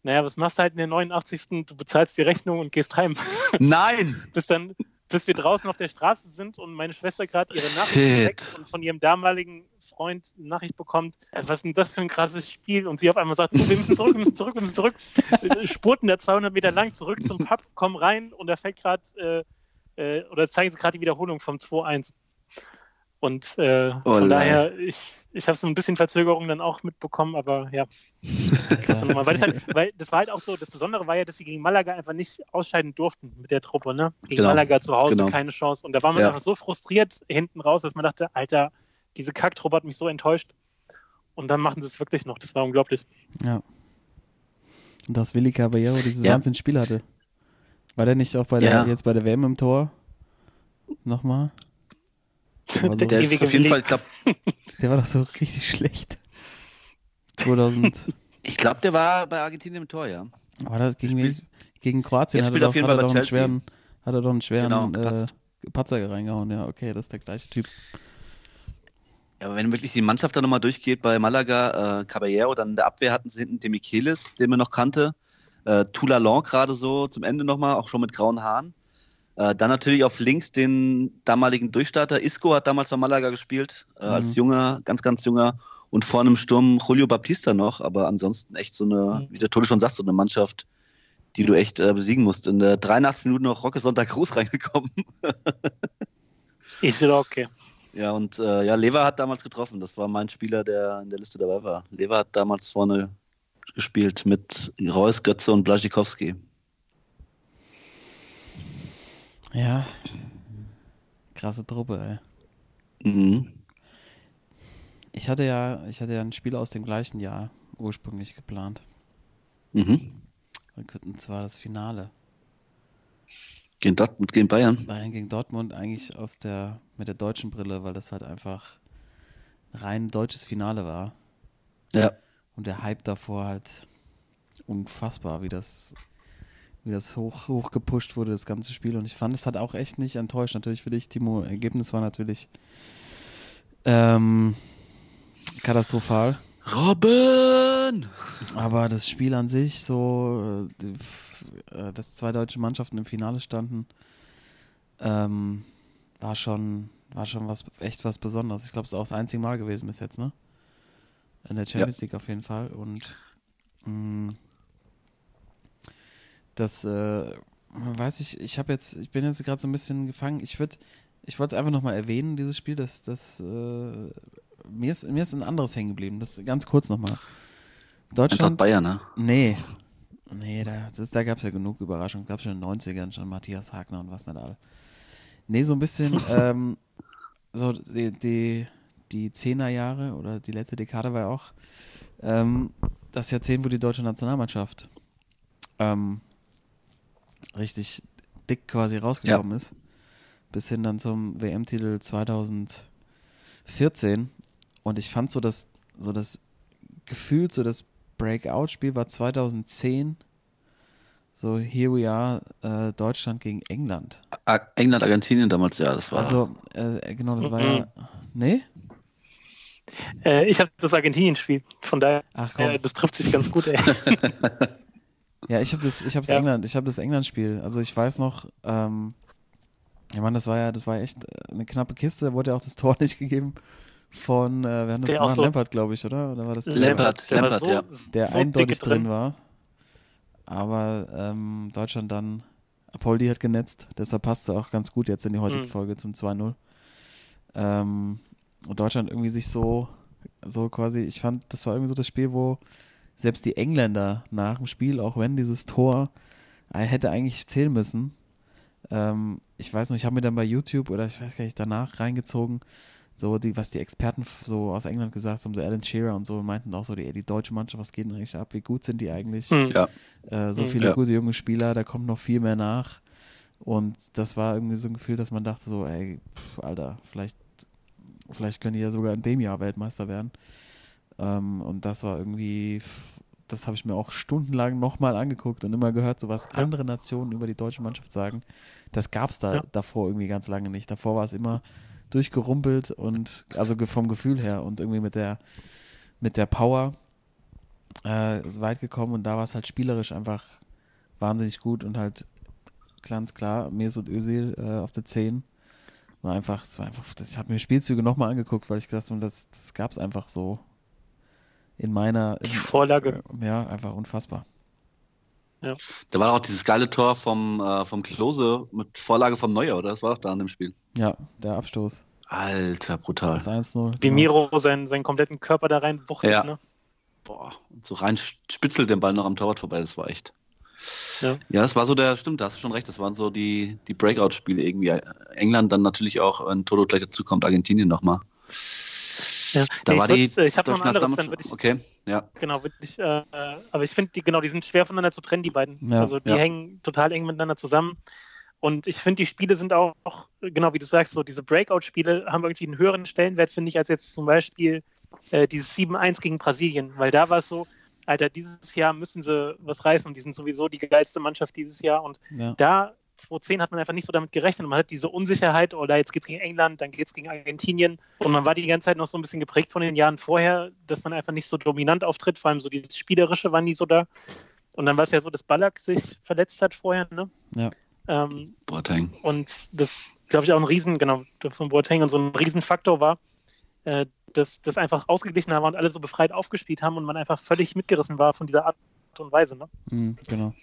D: Naja, was machst du halt in der 89. Du bezahlst die Rechnung und gehst heim.
C: Nein!
D: bis dann, bis wir draußen auf der Straße sind und meine Schwester gerade ihre Nachricht und von ihrem damaligen Freund eine Nachricht bekommt, äh, was ist denn das für ein krasses Spiel? Und sie auf einmal sagt, wir müssen zurück, wir müssen zurück, wir müssen zurück. Äh, spurten da 200 Meter lang zurück zum Pub, kommen rein und da fällt gerade, äh, äh, oder zeigen sie gerade die Wiederholung vom 2-1. Und äh, oh, von daher, ich, ich habe so ein bisschen Verzögerung dann auch mitbekommen, aber ja. das weil, das halt, weil das war halt auch so, das Besondere war ja, dass sie gegen Malaga einfach nicht ausscheiden durften mit der Truppe, ne? Gegen genau. Malaga zu Hause genau. keine Chance. Und da war man ja. einfach so frustriert hinten raus, dass man dachte, Alter, diese Kacktruppe hat mich so enttäuscht. Und dann machen sie es wirklich noch. Das war unglaublich.
B: Ja. Und dass Willi Caballero dieses ja. Wahnsinnsspiel hatte. War der nicht auch bei der, ja. jetzt bei der WM im Tor? Nochmal?
C: Der, so der ist auf jeden Fall, glaub,
B: Der war doch so richtig schlecht. 2000.
C: ich glaube, der war bei Argentinien im Tor, ja.
B: Aber das gegen, Spielt, gegen Kroatien hat er, doch, hat, er doch einen schweren, hat er doch einen schweren genau, äh, Patzer reingehauen. Ja, okay, das ist der gleiche Typ.
C: Ja, aber wenn wirklich die Mannschaft da nochmal durchgeht bei Malaga, äh, Caballero, dann in der Abwehr hatten sie hinten Demichelis, den man noch kannte. Äh, Toulalon gerade so zum Ende nochmal, auch schon mit grauen Haaren. Äh, dann natürlich auf links den damaligen Durchstarter. Isco hat damals bei Malaga gespielt, äh, mhm. als junger, ganz, ganz junger. Und vorne im Sturm Julio Baptista noch, aber ansonsten echt so eine, mhm. wie der Tode schon sagt, so eine Mannschaft, die du echt äh, besiegen musst. In der 83 Minuten noch Rocke Sonntag Cruz reingekommen.
D: Ist okay.
C: Ja, und äh, ja, Lever hat damals getroffen. Das war mein Spieler, der in der Liste dabei war. Lever hat damals vorne gespielt mit Reus, Götze und Blaschikowski.
B: Ja. Krasse Truppe, ey. Mhm. Ich hatte ja, ich hatte ja ein Spiel aus dem gleichen Jahr ursprünglich geplant. Mhm. Und zwar das Finale.
C: Gegen Dortmund, gegen Bayern?
B: Bayern gegen Dortmund eigentlich aus der, mit der deutschen Brille, weil das halt einfach rein deutsches Finale war.
C: Ja.
B: Und der Hype davor halt unfassbar, wie das, wie das hoch, hoch gepusht wurde, das ganze Spiel. Und ich fand, es hat auch echt nicht enttäuscht. Natürlich für dich, Timo, Ergebnis war natürlich ähm, katastrophal.
C: Robin!
B: Aber das Spiel an sich, so, äh, äh, dass zwei deutsche Mannschaften im Finale standen, ähm, war schon, war schon was, echt was Besonderes. Ich glaube, es ist auch das einzige Mal gewesen bis jetzt, ne? In der Champions League auf jeden Fall. Und mh, das, äh, weiß ich, ich habe jetzt, ich bin jetzt gerade so ein bisschen gefangen. Ich würde, ich wollte es einfach nochmal erwähnen, dieses Spiel, dass das, äh, mir ist, mir ist ein anderes hängen geblieben. Das ganz kurz nochmal.
C: Eintracht
B: Deutschland.
C: Bayern, ne?
B: Nee. Nee, da, das, da gab es ja genug Überraschungen. Gab es schon in den 90ern schon Matthias Hagner und was nicht all. Nee, so ein bisschen, ähm, so die, die, die Zehnerjahre oder die letzte Dekade war ja auch ähm, das Jahrzehnt, wo die deutsche Nationalmannschaft ähm, richtig dick quasi rausgekommen ist. Bis hin dann zum WM-Titel 2014. Und ich fand so das, so das Gefühl, so das Breakout-Spiel war 2010. So, here we are, äh, Deutschland gegen England.
C: England, Argentinien damals, ja, das war.
B: Also, äh, genau, das war ja. Nee?
D: Äh, ich habe das Argentinien-Spiel, von daher,
B: Ach komm.
D: äh, das trifft sich ganz gut, ey.
B: Ja, ich habe das, ich habe
D: Ja.
B: England, ich habe das England-Spiel. Also ich weiß noch, ähm, ich meine, das war ja, das war echt äh, eine knappe Kiste. Da wurde ja auch das Tor nicht gegeben von, äh, wir haben das gemacht,
D: so-
B: Lampard, glaube ich, oder? Oder war das
C: Lampard,
D: der war
C: Lampard,
D: so,
C: ja.
B: der
D: so
B: eindeutig
D: dicke
B: drin war? Aber ähm, Deutschland dann, Apoldi hat genetzt, deshalb passt es auch ganz gut jetzt in die heutige
D: Mhm.
B: Folge zum 2-0. Ähm, und Deutschland irgendwie sich so, so quasi, ich fand, das war irgendwie so das Spiel, wo selbst die Engländer nach dem Spiel, auch wenn dieses Tor äh, hätte eigentlich zählen müssen, ähm, ich weiß noch, ich habe mir dann bei YouTube oder ich weiß gar nicht, danach reingezogen, so die, was die Experten so aus England gesagt haben, so Alan Shearer und so, meinten auch so, die, die deutsche Mannschaft, was geht denn eigentlich ab? Wie gut sind die eigentlich?
D: Hm.
C: Ja.
B: Äh, so
D: Mhm.
B: viele
C: Ja.
B: gute junge Spieler, da kommt noch viel mehr nach. Und das war irgendwie so ein Gefühl, dass man dachte so, ey, pff, Alter, vielleicht, vielleicht können die ja sogar in dem Jahr Weltmeister werden. Ähm, und das war irgendwie, das habe ich mir auch stundenlang nochmal angeguckt und immer gehört, so was
D: Ja.
B: andere Nationen über die deutsche Mannschaft sagen. Das gab es da
D: Ja.
B: davor irgendwie ganz lange nicht. Davor war es immer durchgerumpelt und also vom Gefühl her und irgendwie mit der mit der Power äh, ist weit gekommen und da war es halt spielerisch einfach wahnsinnig gut und halt ganz klar, Mesut Özil äh, auf der 10 war einfach, es war einfach, das, ich habe mir Spielzüge nochmal angeguckt, weil ich gedacht habe, das, das gab es einfach so in meiner,
D: Die
B: in,
D: Vorlage.
B: äh, ja, einfach unfassbar.
C: Da war auch dieses geile Tor vom, äh, vom Klose mit Vorlage vom Neuer, oder? Das war doch da an dem Spiel.
B: Ja, der Abstoß,
C: Alter, brutal.
B: das 1-0.
D: Wie. Miro seinen, seinen kompletten Körper da reinwuchtet,
C: Ja.
D: ne?
C: Boah, und so rein spitzelt den Ball noch am Torwart vorbei, das war echt.
D: Ja.
C: Ja, das war so der, stimmt, da hast du schon recht, das waren so die, die Breakout-Spiele irgendwie. England dann natürlich auch, wenn Toto gleich dazu kommt, Argentinien nochmal.
D: Ja.
C: Da
D: Nee,
C: war
D: ich
C: die
D: würd's- ich habe noch ein anderes, dann würde ich,
C: Okay, ja.
D: genau, würde ich, äh, äh, aber ich finde die, genau, die sind schwer voneinander zu trennen, die beiden.
B: Ja.
D: also die
C: Ja.
D: hängen total eng miteinander zusammen. Und ich finde, die Spiele sind auch, auch, genau wie du sagst, so diese Breakout-Spiele haben irgendwie einen höheren Stellenwert, finde ich, als jetzt zum Beispiel äh, dieses 7-1 gegen Brasilien. Weil da war es so, Alter, dieses Jahr müssen sie was reißen. Die sind sowieso die geilste Mannschaft dieses Jahr. Und
B: Ja,
D: da 2010 hat man einfach nicht so damit gerechnet. Man hat diese Unsicherheit, oder jetzt geht's gegen England, dann geht's gegen Argentinien. Und man war die ganze Zeit noch so ein bisschen geprägt von den Jahren vorher, dass man einfach nicht so dominant auftritt, vor allem so dieses Spielerische war nie so da. Und dann war es ja so, dass Ballack sich verletzt hat vorher, ne?
B: Ja.
D: Ähm,
C: Boateng.
D: und das, glaube ich, auch ein Riesen, genau, von Boateng und so ein Riesenfaktor war, äh, dass das einfach ausgeglichener war und alle so befreit aufgespielt haben und man einfach völlig mitgerissen war von dieser Art und Weise, ne?
B: mhm, genau.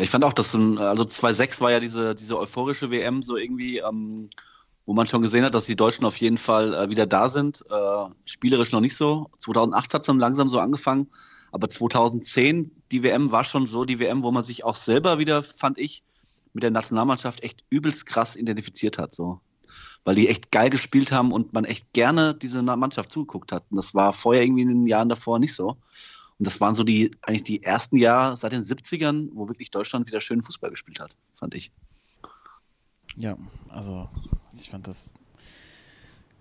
C: Ich fand auch, dass also 2-6 war ja diese, diese euphorische WM so irgendwie, ähm, wo man schon gesehen hat, dass die Deutschen auf jeden Fall äh, wieder da sind. Äh, spielerisch noch nicht so. 2008 hat es dann langsam so angefangen. Aber 2010, die WM war schon so die WM, wo man sich auch selber wieder, fand ich, mit der Nationalmannschaft echt übelst krass identifiziert hat. So. Weil die echt geil gespielt haben und man echt gerne diese Mannschaft zugeguckt hat. Und das war vorher irgendwie in den Jahren davor nicht so. Und das waren so die, eigentlich die ersten Jahre seit den 70ern, wo wirklich Deutschland wieder schön Fußball gespielt hat, fand ich.
B: Ja, also ich fand das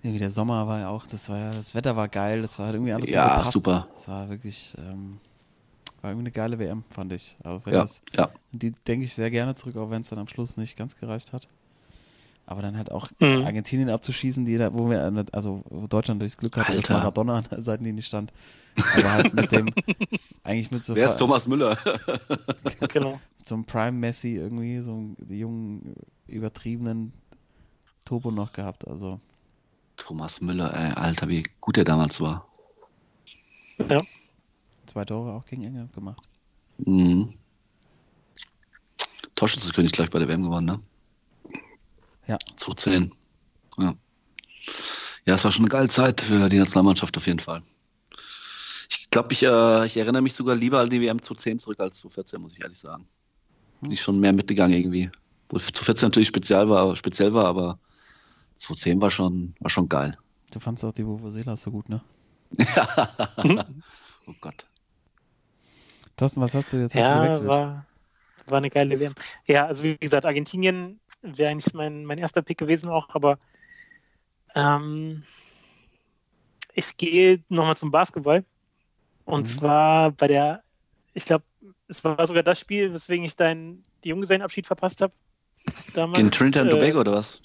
B: irgendwie der Sommer war ja auch, das war ja, das Wetter war geil, das war halt irgendwie alles so
C: Ja,
B: gepasst.
C: super.
B: Das war wirklich, ähm, War irgendwie eine geile WM, fand ich. Also
C: Ja,
B: das,
C: ja.
B: Die denke ich sehr gerne zurück, auch wenn es dann am Schluss nicht ganz gereicht hat. Aber dann halt auch
D: Mhm.
B: Argentinien abzuschießen, die da, wo wir, also wo Deutschland durchs Glück hatte, dass
C: Alter.
B: Maradona an der Seitenlinie stand. Aber halt mit dem, eigentlich mit so,
C: Wer ist Thomas Müller?
D: Genau.
B: so einem Prime Messi irgendwie, so einen jungen, übertriebenen Turbo noch gehabt. Also
C: Thomas Müller, ey, Alter, wie gut der damals war.
B: zwei Tore auch gegen England gemacht.
C: Mhm. Torschützenkönig gleich bei der WM gewonnen, ne?
B: Ja.
C: 2010. Ja. Ja, es war schon eine geile Zeit für die Nationalmannschaft auf jeden Fall. Ich glaube, ich, äh, ich erinnere mich sogar lieber an die WM 2010 zurück als 2014, muss ich ehrlich sagen. Bin ich schon mehr mitgegangen irgendwie. Wo 2014 natürlich speziell war, speziell war, aber 2010 war schon, war schon geil.
B: Du fandst auch die Vuvuzela so gut, ne?
C: Oh Gott.
B: Thorsten, was hast du jetzt? Hast du
D: Ja,
B: gewechselt?
D: war, war eine geile WM. Ja, also wie gesagt, Argentinien wäre eigentlich mein, mein erster Pick gewesen auch, aber ähm, ich gehe nochmal zum Basketball. Und
B: Mhm.
D: zwar bei der, ich glaube, es war sogar das Spiel, weswegen ich deinen die Junggesellenabschied verpasst habe. Damals.
C: Gegen Trinidad und
D: Äh,
C: Tobago oder was?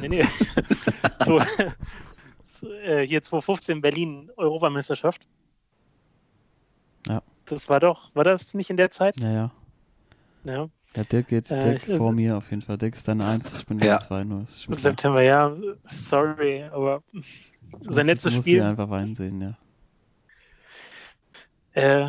D: Nee, nee. so, so, äh, hier 2015 Berlin Europameisterschaft.
B: Ja.
D: Das war doch, war das nicht in der Zeit?
B: Ja, ja.
D: Ja.
B: Ja, Dirk geht
D: Äh,
B: Dirk
D: ich-
B: vor mir auf jeden Fall. Dirk ist deine Eins, ich bin
C: Ja.
B: ja. zwei nur. Ist schon klar.
D: September, ja, sorry, aber sein letztes Spiel.
B: sie einfach weinen sehen, ja.
D: Äh,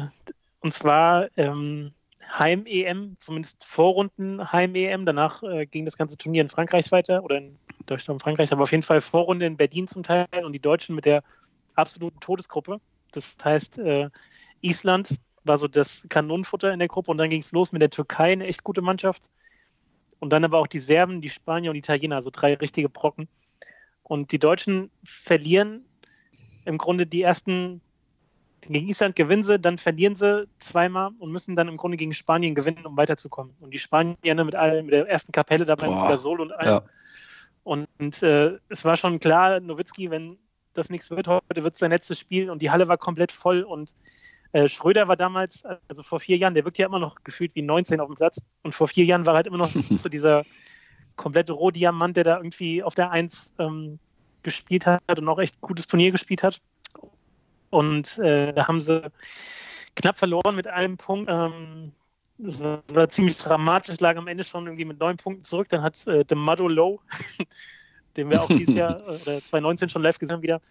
D: und zwar ähm, Heim-EM, zumindest Vorrunden Heim-EM. Danach äh, ging das ganze Turnier in Frankreich weiter oder in Deutschland und Frankreich, aber auf jeden Fall Vorrunde in Berlin zum Teil und die Deutschen mit der absoluten Todesgruppe. Das heißt, äh, Island war so das Kanonenfutter in der Gruppe und dann ging es los mit der Türkei, eine echt gute Mannschaft. Und dann aber auch die Serben, die Spanier und die Italiener, also drei richtige Brocken. Und die Deutschen verlieren im Grunde die ersten gegen Island gewinnen sie, dann verlieren sie zweimal und müssen dann im Grunde gegen Spanien gewinnen, um weiterzukommen. Und die Spanier ne, mit, all, mit der ersten Kapelle dabei, mit
C: Boah.
D: Gasol und allem.
C: Ja.
D: Und, und äh, es war schon klar, Nowitzki, wenn das nichts wird, heute wird es sein letztes Spiel und die Halle war komplett voll und äh, Schröder war damals, also vor vier Jahren, der wirkt ja immer noch gefühlt wie 19 auf dem Platz und vor vier Jahren war halt immer noch so dieser komplette Rohdiamant, der da irgendwie auf der Eins ähm, gespielt hat und auch echt gutes Turnier gespielt hat. Und äh, da haben sie knapp verloren mit einem Punkt. Ähm, das war, ziemlich dramatisch, lag am Ende schon irgendwie mit neun Punkten zurück. Dann hat äh, Demado Low, den wir auch dieses Jahr äh, oder 2019 schon live gesehen haben wieder,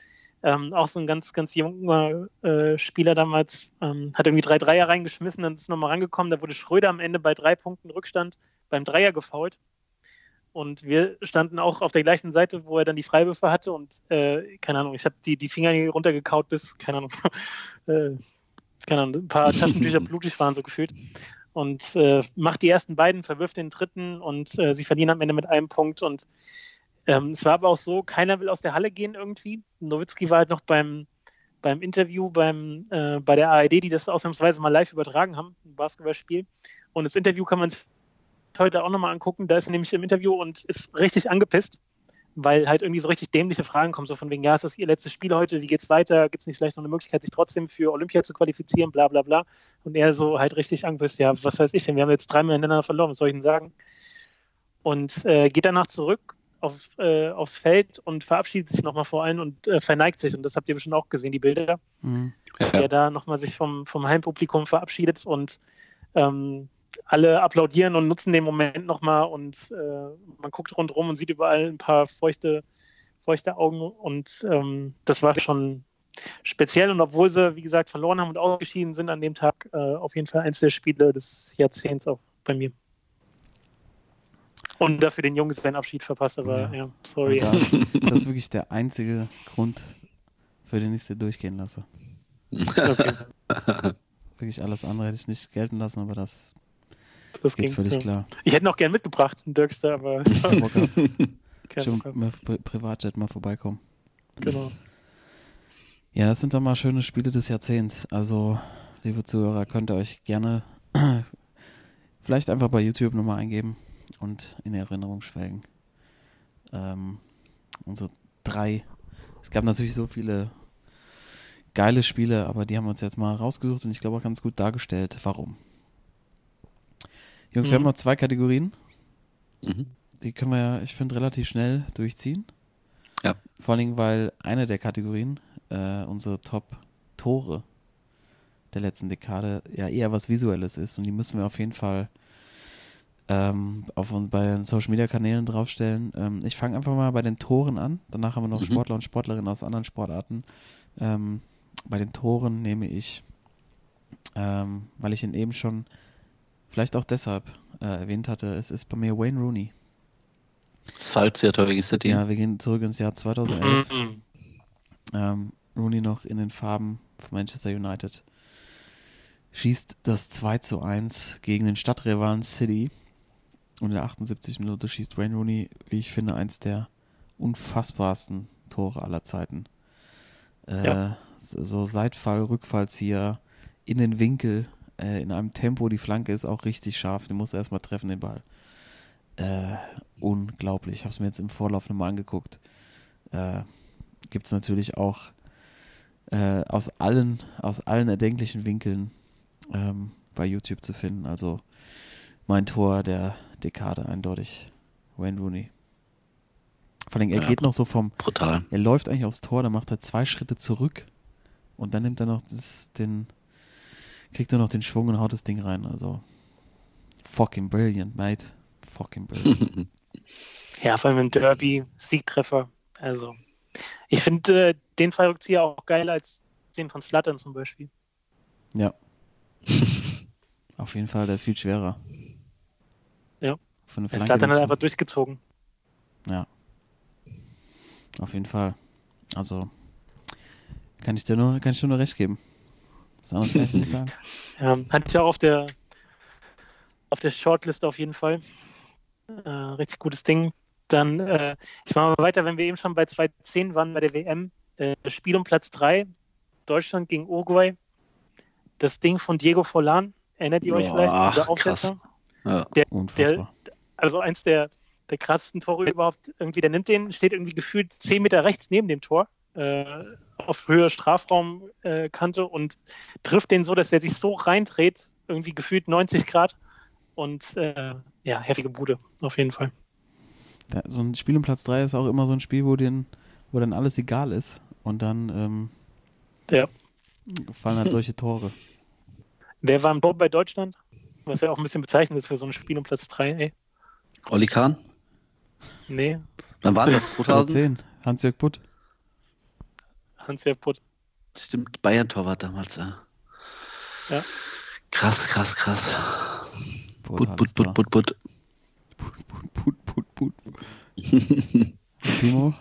D: ähm, auch so ein ganz, ganz junger äh, Spieler damals, ähm, hat irgendwie drei Dreier reingeschmissen, dann ist nochmal rangekommen. Da wurde Schröder am Ende bei drei Punkten Rückstand beim Dreier gefault. Und wir standen auch auf der gleichen Seite, wo er dann die Freiwürfe hatte. Und äh, keine Ahnung, ich habe die, die Finger runtergekaut, bis, keine Ahnung, äh, keine Ahnung, ein paar Taschentücher blutig waren, so gefühlt. Und äh, macht die ersten beiden, verwirft den dritten und äh, sie verlieren am Ende mit einem Punkt. Und ähm, es war aber auch so, keiner will aus der Halle gehen irgendwie. Nowitzki war halt noch beim, beim Interview beim, äh, bei der ARD, die das ausnahmsweise mal live übertragen haben, ein Basketballspiel. Und das Interview kann man sich heute auch nochmal angucken. Da ist er nämlich im Interview und ist richtig angepisst, weil halt irgendwie so richtig dämliche Fragen kommen, so von wegen, ja, ist das Ihr letztes Spiel heute, wie geht's weiter? Gibt es nicht vielleicht noch eine Möglichkeit, sich trotzdem für Olympia zu qualifizieren, bla bla bla. Und er so halt richtig angepisst, ja, was weiß ich denn, wir haben jetzt dreimal hintereinander verloren, was soll ich denn sagen? Und äh, geht danach zurück auf, äh, aufs Feld und verabschiedet sich nochmal vor allen und äh, verneigt sich. Und das habt ihr bestimmt auch gesehen, die Bilder
B: Mhm.
D: der da nochmal sich vom, vom Heimpublikum verabschiedet und ähm, alle applaudieren und nutzen den Moment nochmal und äh, man guckt rundherum und sieht überall ein paar feuchte, feuchte Augen und ähm, das war schon speziell und obwohl sie, wie gesagt, verloren haben und ausgeschieden sind an dem Tag, äh, auf jeden Fall eins der Spiele des Jahrzehnts auch bei mir. Und dafür den Jungs seinen Abschied verpasst, aber
B: Ja.
D: ja, sorry.
B: Und da ist, das ist wirklich der einzige Grund, für den ich es dir durchgehen lasse.
D: Okay,
B: Wirklich alles andere hätte ich nicht gelten lassen, aber das
D: das
B: geht
D: ging.
B: völlig
D: ja.
B: klar.
D: Ich hätte noch gern mitgebracht, einen Dirkster, aber
B: Schon mit Pri Privatjet mal vorbeikommen.
D: Genau.
B: Ja, das sind doch mal schöne Spiele des Jahrzehnts. Also, liebe Zuhörer, könnt ihr euch gerne vielleicht einfach bei YouTube nochmal eingeben und in Erinnerung schwelgen. Ähm, unsere drei. Es gab natürlich so viele geile Spiele, aber die haben wir uns jetzt mal rausgesucht und ich glaube auch ganz gut dargestellt, warum. Jungs, wir
D: Mhm.
B: haben noch zwei Kategorien.
C: Mhm.
B: Die können wir ja, ich finde, relativ schnell durchziehen.
C: Ja.
B: Vor allen Dingen, weil eine der Kategorien, äh, unsere Top-Tore der letzten Dekade, ja eher was Visuelles ist und die müssen wir auf jeden Fall ähm, auf uns bei den Social Media Kanälen draufstellen. Ähm, ich fange einfach mal bei den Toren an. Danach haben wir noch
C: Mhm.
B: Sportler und Sportlerinnen aus anderen Sportarten. Ähm, bei den Toren nehme ich, ähm, weil ich ihn eben schon vielleicht auch deshalb äh, erwähnt hatte, es ist bei mir Wayne Rooney.
C: Das Fallzieher Torwege City.
B: Ja, wir gehen zurück ins Jahr 2011.
D: Mhm.
B: Ähm, Rooney noch in den Farben von Manchester United. Schießt das 2 zu 1 gegen den Stadtrivalen City. Und in der 78. Minute schießt Wayne Rooney, wie ich finde, eins der unfassbarsten Tore aller Zeiten. Äh,
D: Ja.
B: So Seitfall, Rückfallzieher in den Winkel, äh, in einem Tempo. Die Flanke ist auch richtig scharf. Den muss er erstmal treffen, den Ball. Äh, unglaublich. Ich habe es mir jetzt im Vorlauf nochmal angeguckt. Äh, Gibt es natürlich auch äh, aus, allen, aus allen erdenklichen Winkeln ähm, bei YouTube zu finden. Also mein Tor der Dekade eindeutig. Wayne Rooney. Vor allem, er
C: Ja.
B: geht noch so vom,
C: Brutal.
B: er läuft eigentlich aufs Tor, dann macht er zwei Schritte zurück und dann nimmt er noch das, den, kriegt er noch den Schwung und haut das Ding rein. Also fucking brilliant, mate. Fucking brilliant.
D: Ja, vor allem im Derby, Siegtreffer. Also, ich finde äh, den Fallrückzieher auch geiler als den von Slattern zum Beispiel.
B: ja. Auf jeden Fall, der ist viel schwerer.
D: Ja.
B: Von der
D: Slattern hat
B: nicht
D: einfach durchgezogen.
B: Ja. Auf jeden Fall. Also kann ich dir nur, kann ich dir nur recht geben. Was anderes kann ich nicht sagen.
D: Ja, hatte ich auch auf der auf der Shortlist auf jeden Fall. Äh, richtig gutes Ding. Dann, äh, ich mache mal weiter, wenn wir eben schon bei 2010 waren bei der WM. Äh, Spiel um Platz 3, Deutschland gegen Uruguay. Das Ding von Diego Forlan, erinnert ihr euch
C: Boah,
D: vielleicht? Dieser Aufsetzer?
C: Ja.
B: Unfassbar.
D: also eins der, der krassesten Tore überhaupt. Irgendwie, der nimmt den, steht irgendwie gefühlt 10 Meter rechts neben dem Tor, äh, auf Höhe Strafraumkante äh, und trifft den so, dass er sich so reindreht, irgendwie gefühlt 90 Grad. Und äh, ja, heftige Bude, auf jeden Fall.
B: Da, so ein Spiel um Platz 3 ist auch immer so ein Spiel, wo, den, wo dann alles egal ist. Und dann ähm,
D: Ja.
B: fallen halt solche Tore.
D: Wer war im Tor bei Deutschland? Was ja auch ein bisschen bezeichnend ist für so ein Spiel um Platz 3, ey.
C: Olli Kahn?
D: Nee,
C: Wann war das? 2000?
B: 2010, Hans-Jörg Butt.
D: Hans-Jörg Putt.
C: Stimmt, Bayern-Torwart damals, ja.
D: Ja.
C: Krass, krass, krass.
B: Butt,
C: Put,
B: alles
C: put,
B: da.
C: put, put, put.
B: Put, put, put, put. Timo,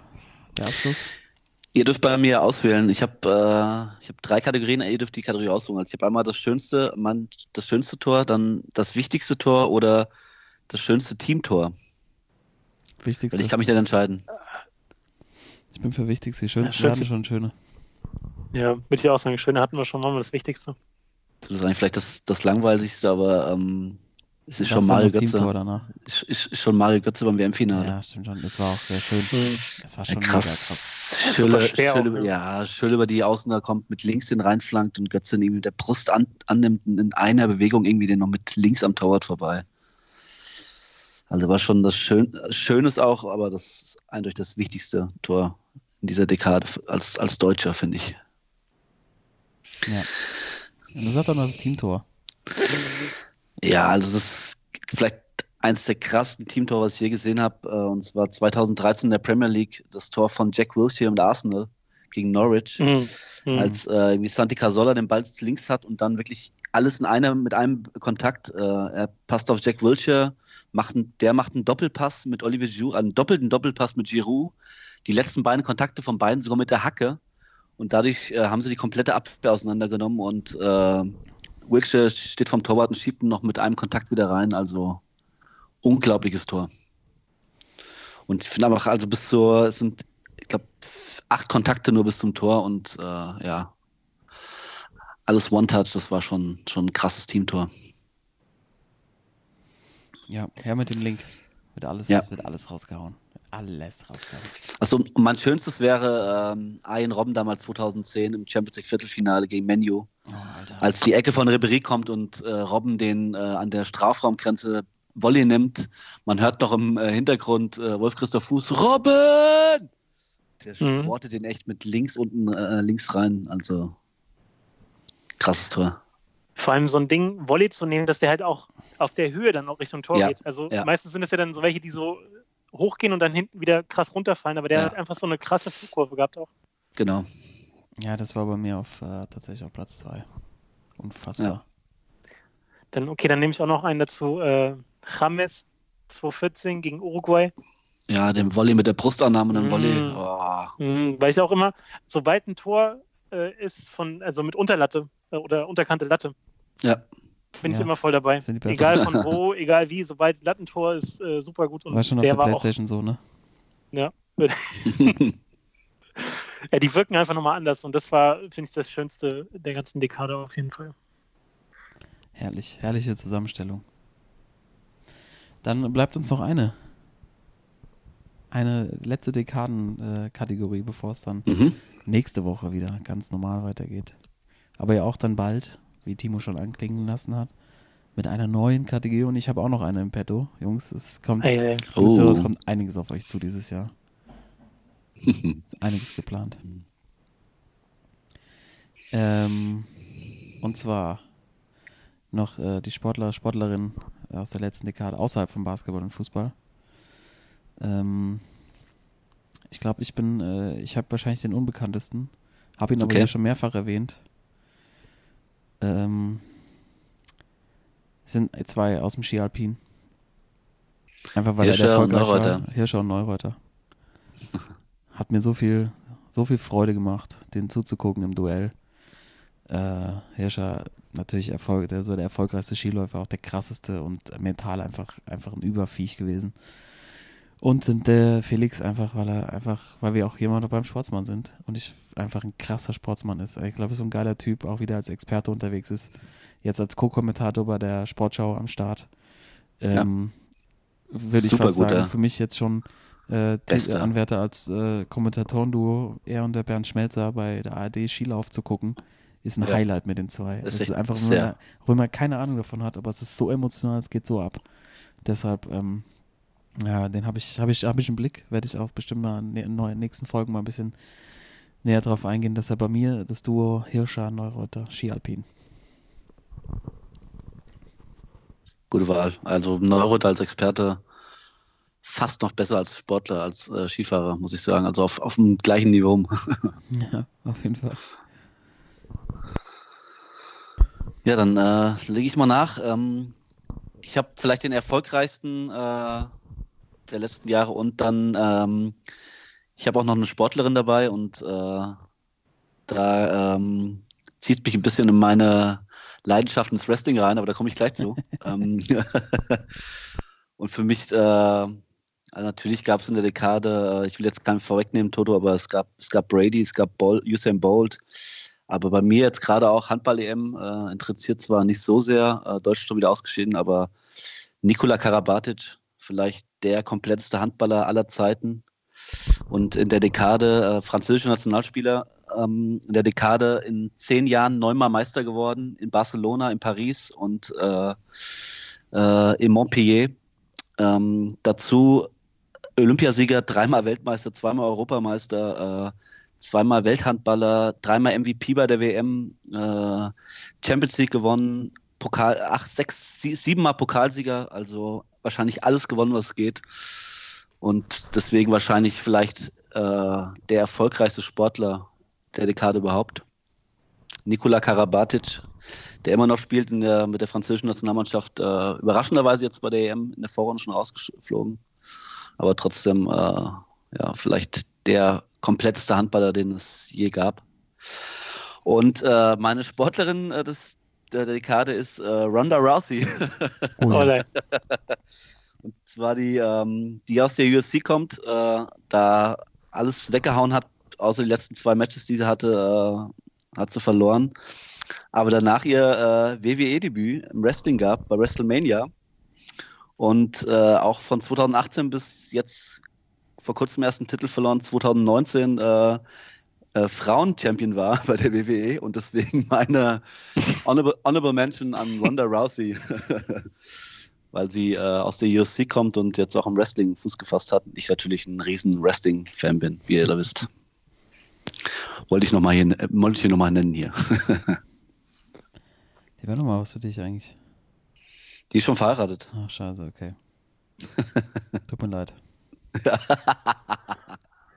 B: der Abschluss?
C: Ihr dürft bei mir auswählen. Ich habe äh, ich hab drei Kategorien, ihr dürft die Kategorie aussuchen. Also ich habe einmal das schönste, mein, das schönste Tor, dann das wichtigste Tor oder das schönste Teamtor.
B: Wichtigste.
C: Weil ich kann mich dann entscheiden.
B: Ich bin für Wichtigste. Die schönsten
D: Ja, schönste-
B: schon schöne.
D: Ja, würde ich auch sagen. Schöne hatten wir schon, machen wir das Wichtigste.
C: Das ist eigentlich vielleicht das, das langweiligste, aber ähm, es ist schon Mario Götze. Ist, ist, ist schon Mario Götze beim WM-Finale.
B: Ja, stimmt schon. Das war auch sehr schön. Das war
C: Ja,
B: schon mega krass.
C: Schöle,
D: Super schwer
C: Schöle,
D: auch,
C: ja, Schöle über die Außen da kommt, mit links den reinflankt und Götze ihn irgendwie mit der Brust an, annimmt und in einer Bewegung irgendwie den noch mit links am Torwart vorbei. Also war schon das Schön, Schönes auch, aber das ist eindeutig das wichtigste Tor in dieser Dekade als, als Deutscher, finde ich.
B: Ja. Und das hat dann das Teamtor.
C: Ja, also das ist vielleicht eines der krassesten Teamtore, was ich je gesehen habe. äh, Und zwar 2013 in der Premier League, das Tor von Jack Wilshere mit Arsenal gegen Norwich.
D: Mhm. Mhm.
C: als äh, irgendwie Santi Casola den Ball links hat und dann wirklich alles in einem mit einem Kontakt. Äh, er passt auf Jack Wilshere, macht ein, der macht einen Doppelpass mit Olivier Giroud, einen doppelten Doppelpass mit Giroud. Die letzten beiden Kontakte von beiden sogar mit der Hacke und dadurch äh, haben sie die komplette Abwehr auseinandergenommen und äh, Wilshere steht vom Torwart und schiebt ihn noch mit einem Kontakt wieder rein. Also unglaubliches Tor. Und ich finde auch, also bis zur, es sind, ich glaube, acht Kontakte nur bis zum Tor und äh, ja, alles One-Touch, das war schon, schon ein krasses Teamtor.
B: Ja, her mit dem Link. Wird alles,
C: Ja.
B: wird alles rausgehauen. Alles rausgehauen.
C: Achso, und mein schönstes wäre ähm, Ian Robben damals 2010 im Champions League Viertelfinale gegen Menu.
B: Oh.
C: Als die Ecke von Ribéry kommt und äh, Robben den äh, an der Strafraumgrenze Volley nimmt. Man hört noch im äh, Hintergrund äh, Wolf-Christoph Fuß, Robben! Der
D: Mhm.
C: sportet den echt mit links unten, äh, links rein. Also krasses Tor.
D: Vor allem so ein Ding, Volley zu nehmen, dass der halt auch auf der Höhe dann auch Richtung Tor
C: Ja,
D: geht. Also
C: ja.
D: meistens sind es ja dann so welche, die so hochgehen und dann hinten wieder krass runterfallen, aber der
C: Ja.
D: hat einfach so eine krasse Flugkurve gehabt auch.
C: Genau.
B: Ja, das war bei mir auf äh, tatsächlich auf Platz 2. Unfassbar.
D: Dann, okay, dann nehme ich auch noch einen dazu. Äh, James 2014 gegen Uruguay.
C: Ja, den Volley mit der Brustannahme und dem
D: Mm.
C: Volley. Oh,
D: Mhm, weil ich auch immer, sobald ein Tor äh, ist von, also mit Unterlatte äh, oder unterkante Latte,
C: ja.
D: Bin ich
B: Ja,
D: immer voll dabei.
B: sind die besten.
D: Egal von wo, egal wie, sobald Lattentor ist äh, super gut und
B: War schon auf
D: der
B: der
D: war auch
B: Playstation so, ne?
D: Ja, die wirken einfach nochmal anders und das war, finde ich, das Schönste der ganzen Dekade auf jeden Fall.
B: Herrlich, herrliche Zusammenstellung. Dann bleibt uns noch eine. Eine letzte Dekaden-Kategorie, bevor es dann
C: mhm.
B: nächste Woche wieder ganz normal weitergeht. Aber ja auch dann bald, wie Timo schon anklingen lassen hat, mit einer neuen Kategorie und ich habe auch noch eine im Petto. Jungs, es kommt, so, es
C: Oh.
B: kommt einiges auf euch zu dieses Jahr. Einiges geplant. Ähm, und zwar noch äh, die Sportler, Sportlerinnen aus der letzten Dekade außerhalb von Basketball und Fußball. Ähm, ich glaube, ich bin, äh, ich habe wahrscheinlich den unbekanntesten, habe ihn aber
C: Okay.
B: hier schon mehrfach erwähnt. Ähm, es sind zwei aus dem Ski Alpin. Einfach weil er
C: Hirscher
B: der
C: und
B: erfolgreich
C: Neureuter.
B: war. Hirscher und Neureuter. Hat mir so viel, so viel Freude gemacht, den zuzugucken im Duell. Äh, Hirscher natürlich Erfolg, der so der erfolgreichste Skiläufer, auch der krasseste und mental einfach, einfach ein Überviech gewesen. Und sind der Felix einfach, weil er einfach, weil wir auch jemand beim Sportsmann sind und ich einfach ein krasser Sportsmann ist. Ich glaube, so ein geiler Typ, auch wieder als Experte unterwegs ist. Jetzt als Co-Kommentator bei der Sportschau am Start. Ähm, Würde ich fast sagen, für mich jetzt schon äh. Anwärter als äh, Kommentatorenduo, er und der Bernd Schmelzer bei der ARD Skilauf zu gucken, ist ein
C: Ja.
B: Highlight mit den zwei.
C: Das
B: Es
C: ist
B: einfach, wenn man keine Ahnung davon hat, aber es ist so emotional, es geht so ab. Deshalb, ähm, ja, den habe ich, habe ich, habe ich im Blick, werde ich auch bestimmt mal in den nächsten Folgen mal ein bisschen näher drauf eingehen. Deshalb bei mir das Duo Hirscher, Neureuter, Ski Alpin.
C: Gute Wahl. Also Neurot als Experte fast noch besser als Sportler, als äh, Skifahrer, muss ich sagen. Also auf, auf dem gleichen Niveau.
B: Ja, auf jeden Fall.
C: Ja, dann äh, lege ich mal nach. Ähm, ich habe vielleicht den erfolgreichsten äh, der letzten Jahre und dann, ähm, ich habe auch noch eine Sportlerin dabei und äh, da ähm, zieht mich ein bisschen in meine Leidenschaft ins Wrestling rein, aber da komme ich gleich zu. ähm, und für mich, äh, also natürlich gab es in der Dekade, äh, ich will jetzt keinen vorwegnehmen, Toto, aber es gab, es gab Brady, es gab Bol Usain Bolt, aber bei mir jetzt gerade auch Handball-EM äh, interessiert zwar nicht so sehr, äh, Deutschland schon wieder ausgeschieden, aber Nikola Karabatic, vielleicht der kompletteste Handballer aller Zeiten. Und in der Dekade äh, französischer Nationalspieler, ähm, in der Dekade in zehn Jahren neunmal Meister geworden, in Barcelona, in Paris und äh, äh, in Montpellier. Ähm, dazu Olympiasieger, dreimal Weltmeister, zweimal Europameister, äh, zweimal Welthandballer, dreimal MVP bei der WM, äh, Champions League gewonnen, Pokal, acht, sechs, sie, siebenmal Pokalsieger, also wahrscheinlich alles gewonnen, was geht. Und deswegen wahrscheinlich vielleicht äh, der erfolgreichste Sportler der Dekade überhaupt. Nikola Karabatic, der immer noch spielt der, mit der französischen Nationalmannschaft, äh, überraschenderweise jetzt bei der EM in der Vorrunde schon rausgeflogen. Aber trotzdem, äh, ja, vielleicht der kompletteste Handballer, den es je gab. Und äh, meine Sportlerin äh, des, der Dekade ist äh, Ronda Rousey.
B: Oh, ja.
C: Und zwar die, ähm, die aus der UFC kommt, äh, da alles weggehauen hat, außer die letzten zwei Matches, die sie hatte, äh, hat sie verloren. Aber danach ihr äh, WWE-Debüt im Wrestling gab, bei WrestleMania. Und äh, auch von 2018 bis jetzt vor kurzem ersten Titel verloren, 2019 äh, Frauen-Champion war bei der WWE und deswegen meine Honorable, Honorable Mention an Ronda Rousey, weil sie äh, aus der UFC kommt und jetzt auch im Wrestling Fuß gefasst hat. Ich natürlich ein riesen Wrestling-Fan bin, wie ihr da wisst. Wollte ich nochmal hier, äh, wollte ich hier nochmal nennen hier.
B: Die wäre nochmal was für dich eigentlich.
C: Die ist schon verheiratet.
B: Ach, scheiße, okay. Tut mir leid.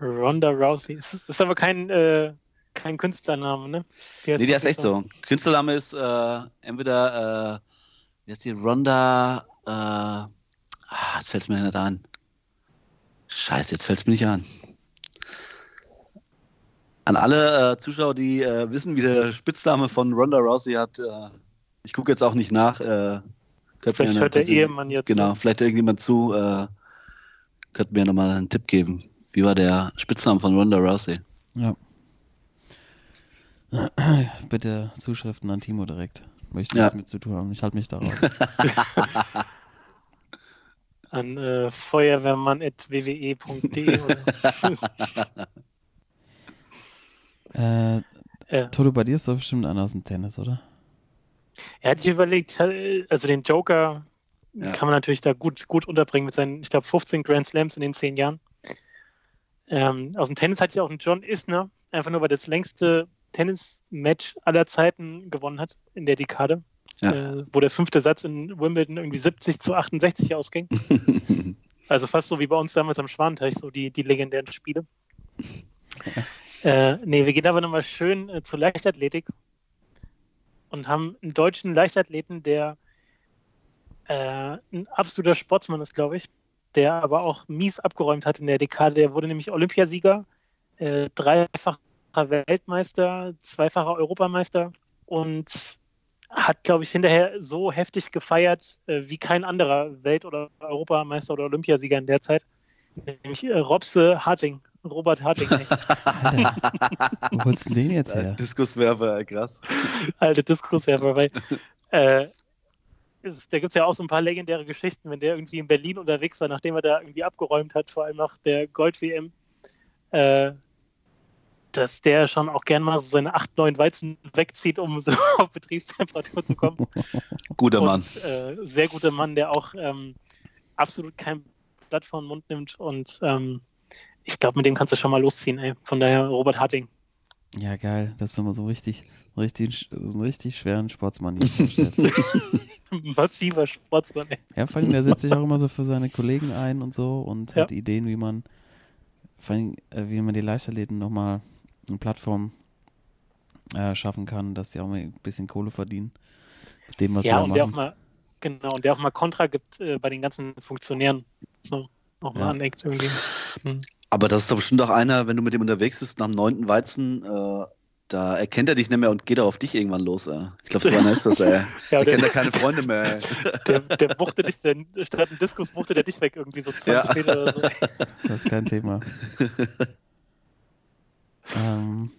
D: Ronda Rousey. Das ist aber kein, äh, kein Künstlername, ne?
C: Die nee, der ist echt so. Künstlername ist äh, entweder, äh, heißt die, Ronda, äh, ah, jetzt fällt es mir nicht an. Scheiße, jetzt fällt es mir nicht an. An alle äh, Zuschauer, die äh, wissen, wie der Spitzname von Ronda Rousey hat, äh, ich gucke jetzt auch nicht nach. Äh,
D: vielleicht hört der Ehemann jetzt.
C: Genau, vielleicht irgendjemand zu. Äh, könnte mir nochmal einen Tipp geben. Wie war der Spitzname von Ronda Rousey?
B: Ja. Bitte Zuschriften an Timo direkt. Möchte
C: Ja.
B: nichts mit zu tun haben. Ich halte mich da raus.
D: An äh, feuerwehrmann.wwe.de. oder-
B: äh,
D: äh,
B: Toto, bei dir ist doch bestimmt einer aus dem Tennis, oder?
D: er hat sich überlegt, äh, also den Joker
C: Ja.
D: kann man natürlich da gut, gut unterbringen mit seinen, ich glaube, 15 Grand Slams in den 10 Jahren. Ähm, aus dem Tennis hatte ich auch einen John Isner, einfach nur weil das längste Tennis-Match aller Zeiten gewonnen hat in der Dekade,
C: Ja.
D: äh, wo der fünfte Satz in Wimbledon irgendwie 70 zu 68 ausging. Also fast so wie bei uns damals am Schwanenteich, so die, die legendären Spiele. äh, nee, wir gehen aber nochmal schön äh, zur Leichtathletik und haben einen deutschen Leichtathleten, der äh, ein absoluter Sportsmann ist, glaube ich, der aber auch mies abgeräumt hat in der Dekade. Der wurde nämlich Olympiasieger, äh, dreifacher Weltmeister, zweifacher Europameister und hat, glaube ich, hinterher so heftig gefeiert äh, wie kein anderer Welt- oder Europameister oder Olympiasieger in der Zeit. Nämlich äh, Robse Harting, Robert Harting.
B: Alter, wo holst du den jetzt her?
C: Diskuswerfer, krass.
D: alte Diskurswerfer, weil äh, da gibt es ja auch so ein paar legendäre Geschichten, wenn der irgendwie in Berlin unterwegs war, nachdem er da irgendwie abgeräumt hat, vor allem nach der Gold-WM, äh, dass der schon auch gern mal so seine 8, 9 Weizen wegzieht, um so auf Betriebstemperatur zu kommen.
C: Guter Mann.
D: Und, äh, sehr guter Mann, der auch ähm, absolut kein Blatt vor den Mund nimmt und ähm, ich glaube, mit dem kannst du schon mal losziehen, ey. Von daher Robert Harting.
B: Ja, geil. Das ist immer so richtig, richtig, so einen richtig schweren Sportsmann hier vorstellst.
D: Massiver Sportsmann, ey.
B: Ja, vor allem, der setzt sich auch immer so für seine Kollegen ein und so und
D: Ja.
B: hat Ideen, wie man, vor allem, äh, wie man die Leichtathleten nochmal eine Plattform äh, schaffen kann, dass die auch mal ein bisschen Kohle verdienen. Mit dem, was
D: ja,
B: sie
D: und
B: da
D: der auch
B: machen.
D: mal, genau, und der auch mal Kontra gibt äh, bei den ganzen Funktionären. So, auch mal
B: Ja.
D: aneckt irgendwie. Hm.
C: Aber das ist doch bestimmt auch einer, wenn du mit dem unterwegs bist, nach dem neunten Weizen, äh, da erkennt er dich nicht mehr und geht auch auf dich irgendwann los. Ey. Ich glaube, so einer ist das, ey.
D: Ja,
C: Er kennt ja
D: der,
C: keine Freunde mehr. Ey.
D: der, der buchte dich, der, statt einem Diskus buchte der dich weg, irgendwie so 20
C: Ja.
D: Meter oder so.
B: Das ist kein Thema. ähm,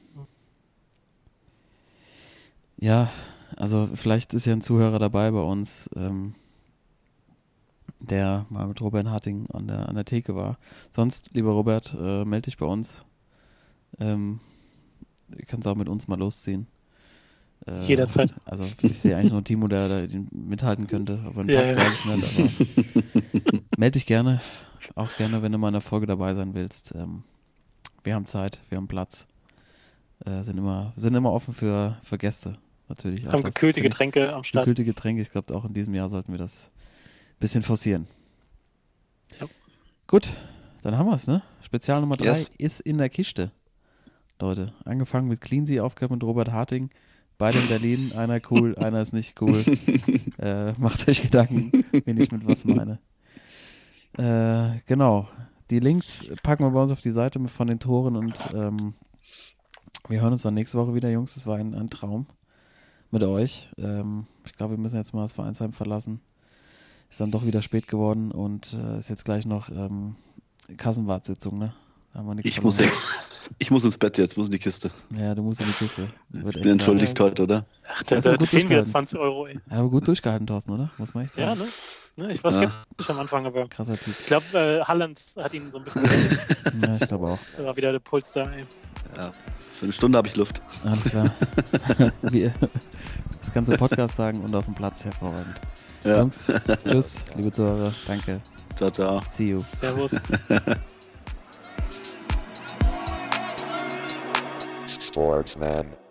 B: ja, also vielleicht ist ja ein Zuhörer dabei bei uns, ähm, der mal mit Robert Harting an der, an der Theke war. Sonst, lieber Robert, äh, melde dich bei uns. Ähm, du kannst auch mit uns mal losziehen. Äh,
D: Jederzeit.
B: Also ich sehe eigentlich nur Timo, der da mithalten könnte, aber ein
D: Ja,
B: Pakt
D: ja.
B: nicht. Aber melde dich gerne. Auch gerne, wenn du mal in der Folge dabei sein willst. Ähm, wir haben Zeit, wir haben Platz. Äh, sind, immer, sind immer offen für, für Gäste, natürlich.
D: Haben gekühlte Getränke am Start.
B: Gekühlte Getränke. Ich glaube, auch in diesem Jahr sollten wir das bisschen forcieren.
D: Ja.
B: Gut, dann haben wir es, ne? Spezial Nummer 3
C: Yes.
B: ist in der Kiste. Leute, angefangen mit Cleansea, aufgehört mit Robert Harting. Beide in Berlin, einer cool, einer ist nicht cool. äh, macht euch Gedanken, wen ich mit was meine. Äh, genau. Die Links packen wir bei uns auf die Seite mit von den Toren und ähm, wir hören uns dann nächste Woche wieder, Jungs. Es war ein, ein Traum mit euch. Ähm, ich glaube, wir müssen jetzt mal das Vereinsheim verlassen. Ist dann doch wieder spät geworden und äh, ist jetzt gleich noch ähm, Kassenwartsitzung, ne? Da haben wir nichts
C: Ich muss jetzt, ich muss ins Bett jetzt. Wo ist denn die Kiste?
B: Ja, du musst in die Kiste. Wird
C: Ich bin entschuldigt heute, oder?
D: Ach, da,
B: gut
D: fehlen mir
B: durchgehalten.
D: 20 Euro, ey.
B: Ja, aber gut durchgehalten, Thorsten, oder? Muss man echt
D: Ja,
B: sagen.
D: ne? ne? Ich war
C: Ja.
D: skeptisch am Anfang, aber
B: Krasser Typ.
D: ich glaube, äh, Halland hat ihn so ein bisschen.
B: Ja, ich glaube auch.
D: Da war wieder der Puls da, ey.
C: Für eine Stunde habe ich Luft.
B: Alles klar. Das ganze Podcast sagen und auf dem Platz hervorragend.
C: Ja.
B: Jungs, tschüss, liebe Zuhörer. Danke.
C: Ciao, ciao.
B: See you.
D: Servus.
A: Sportsman.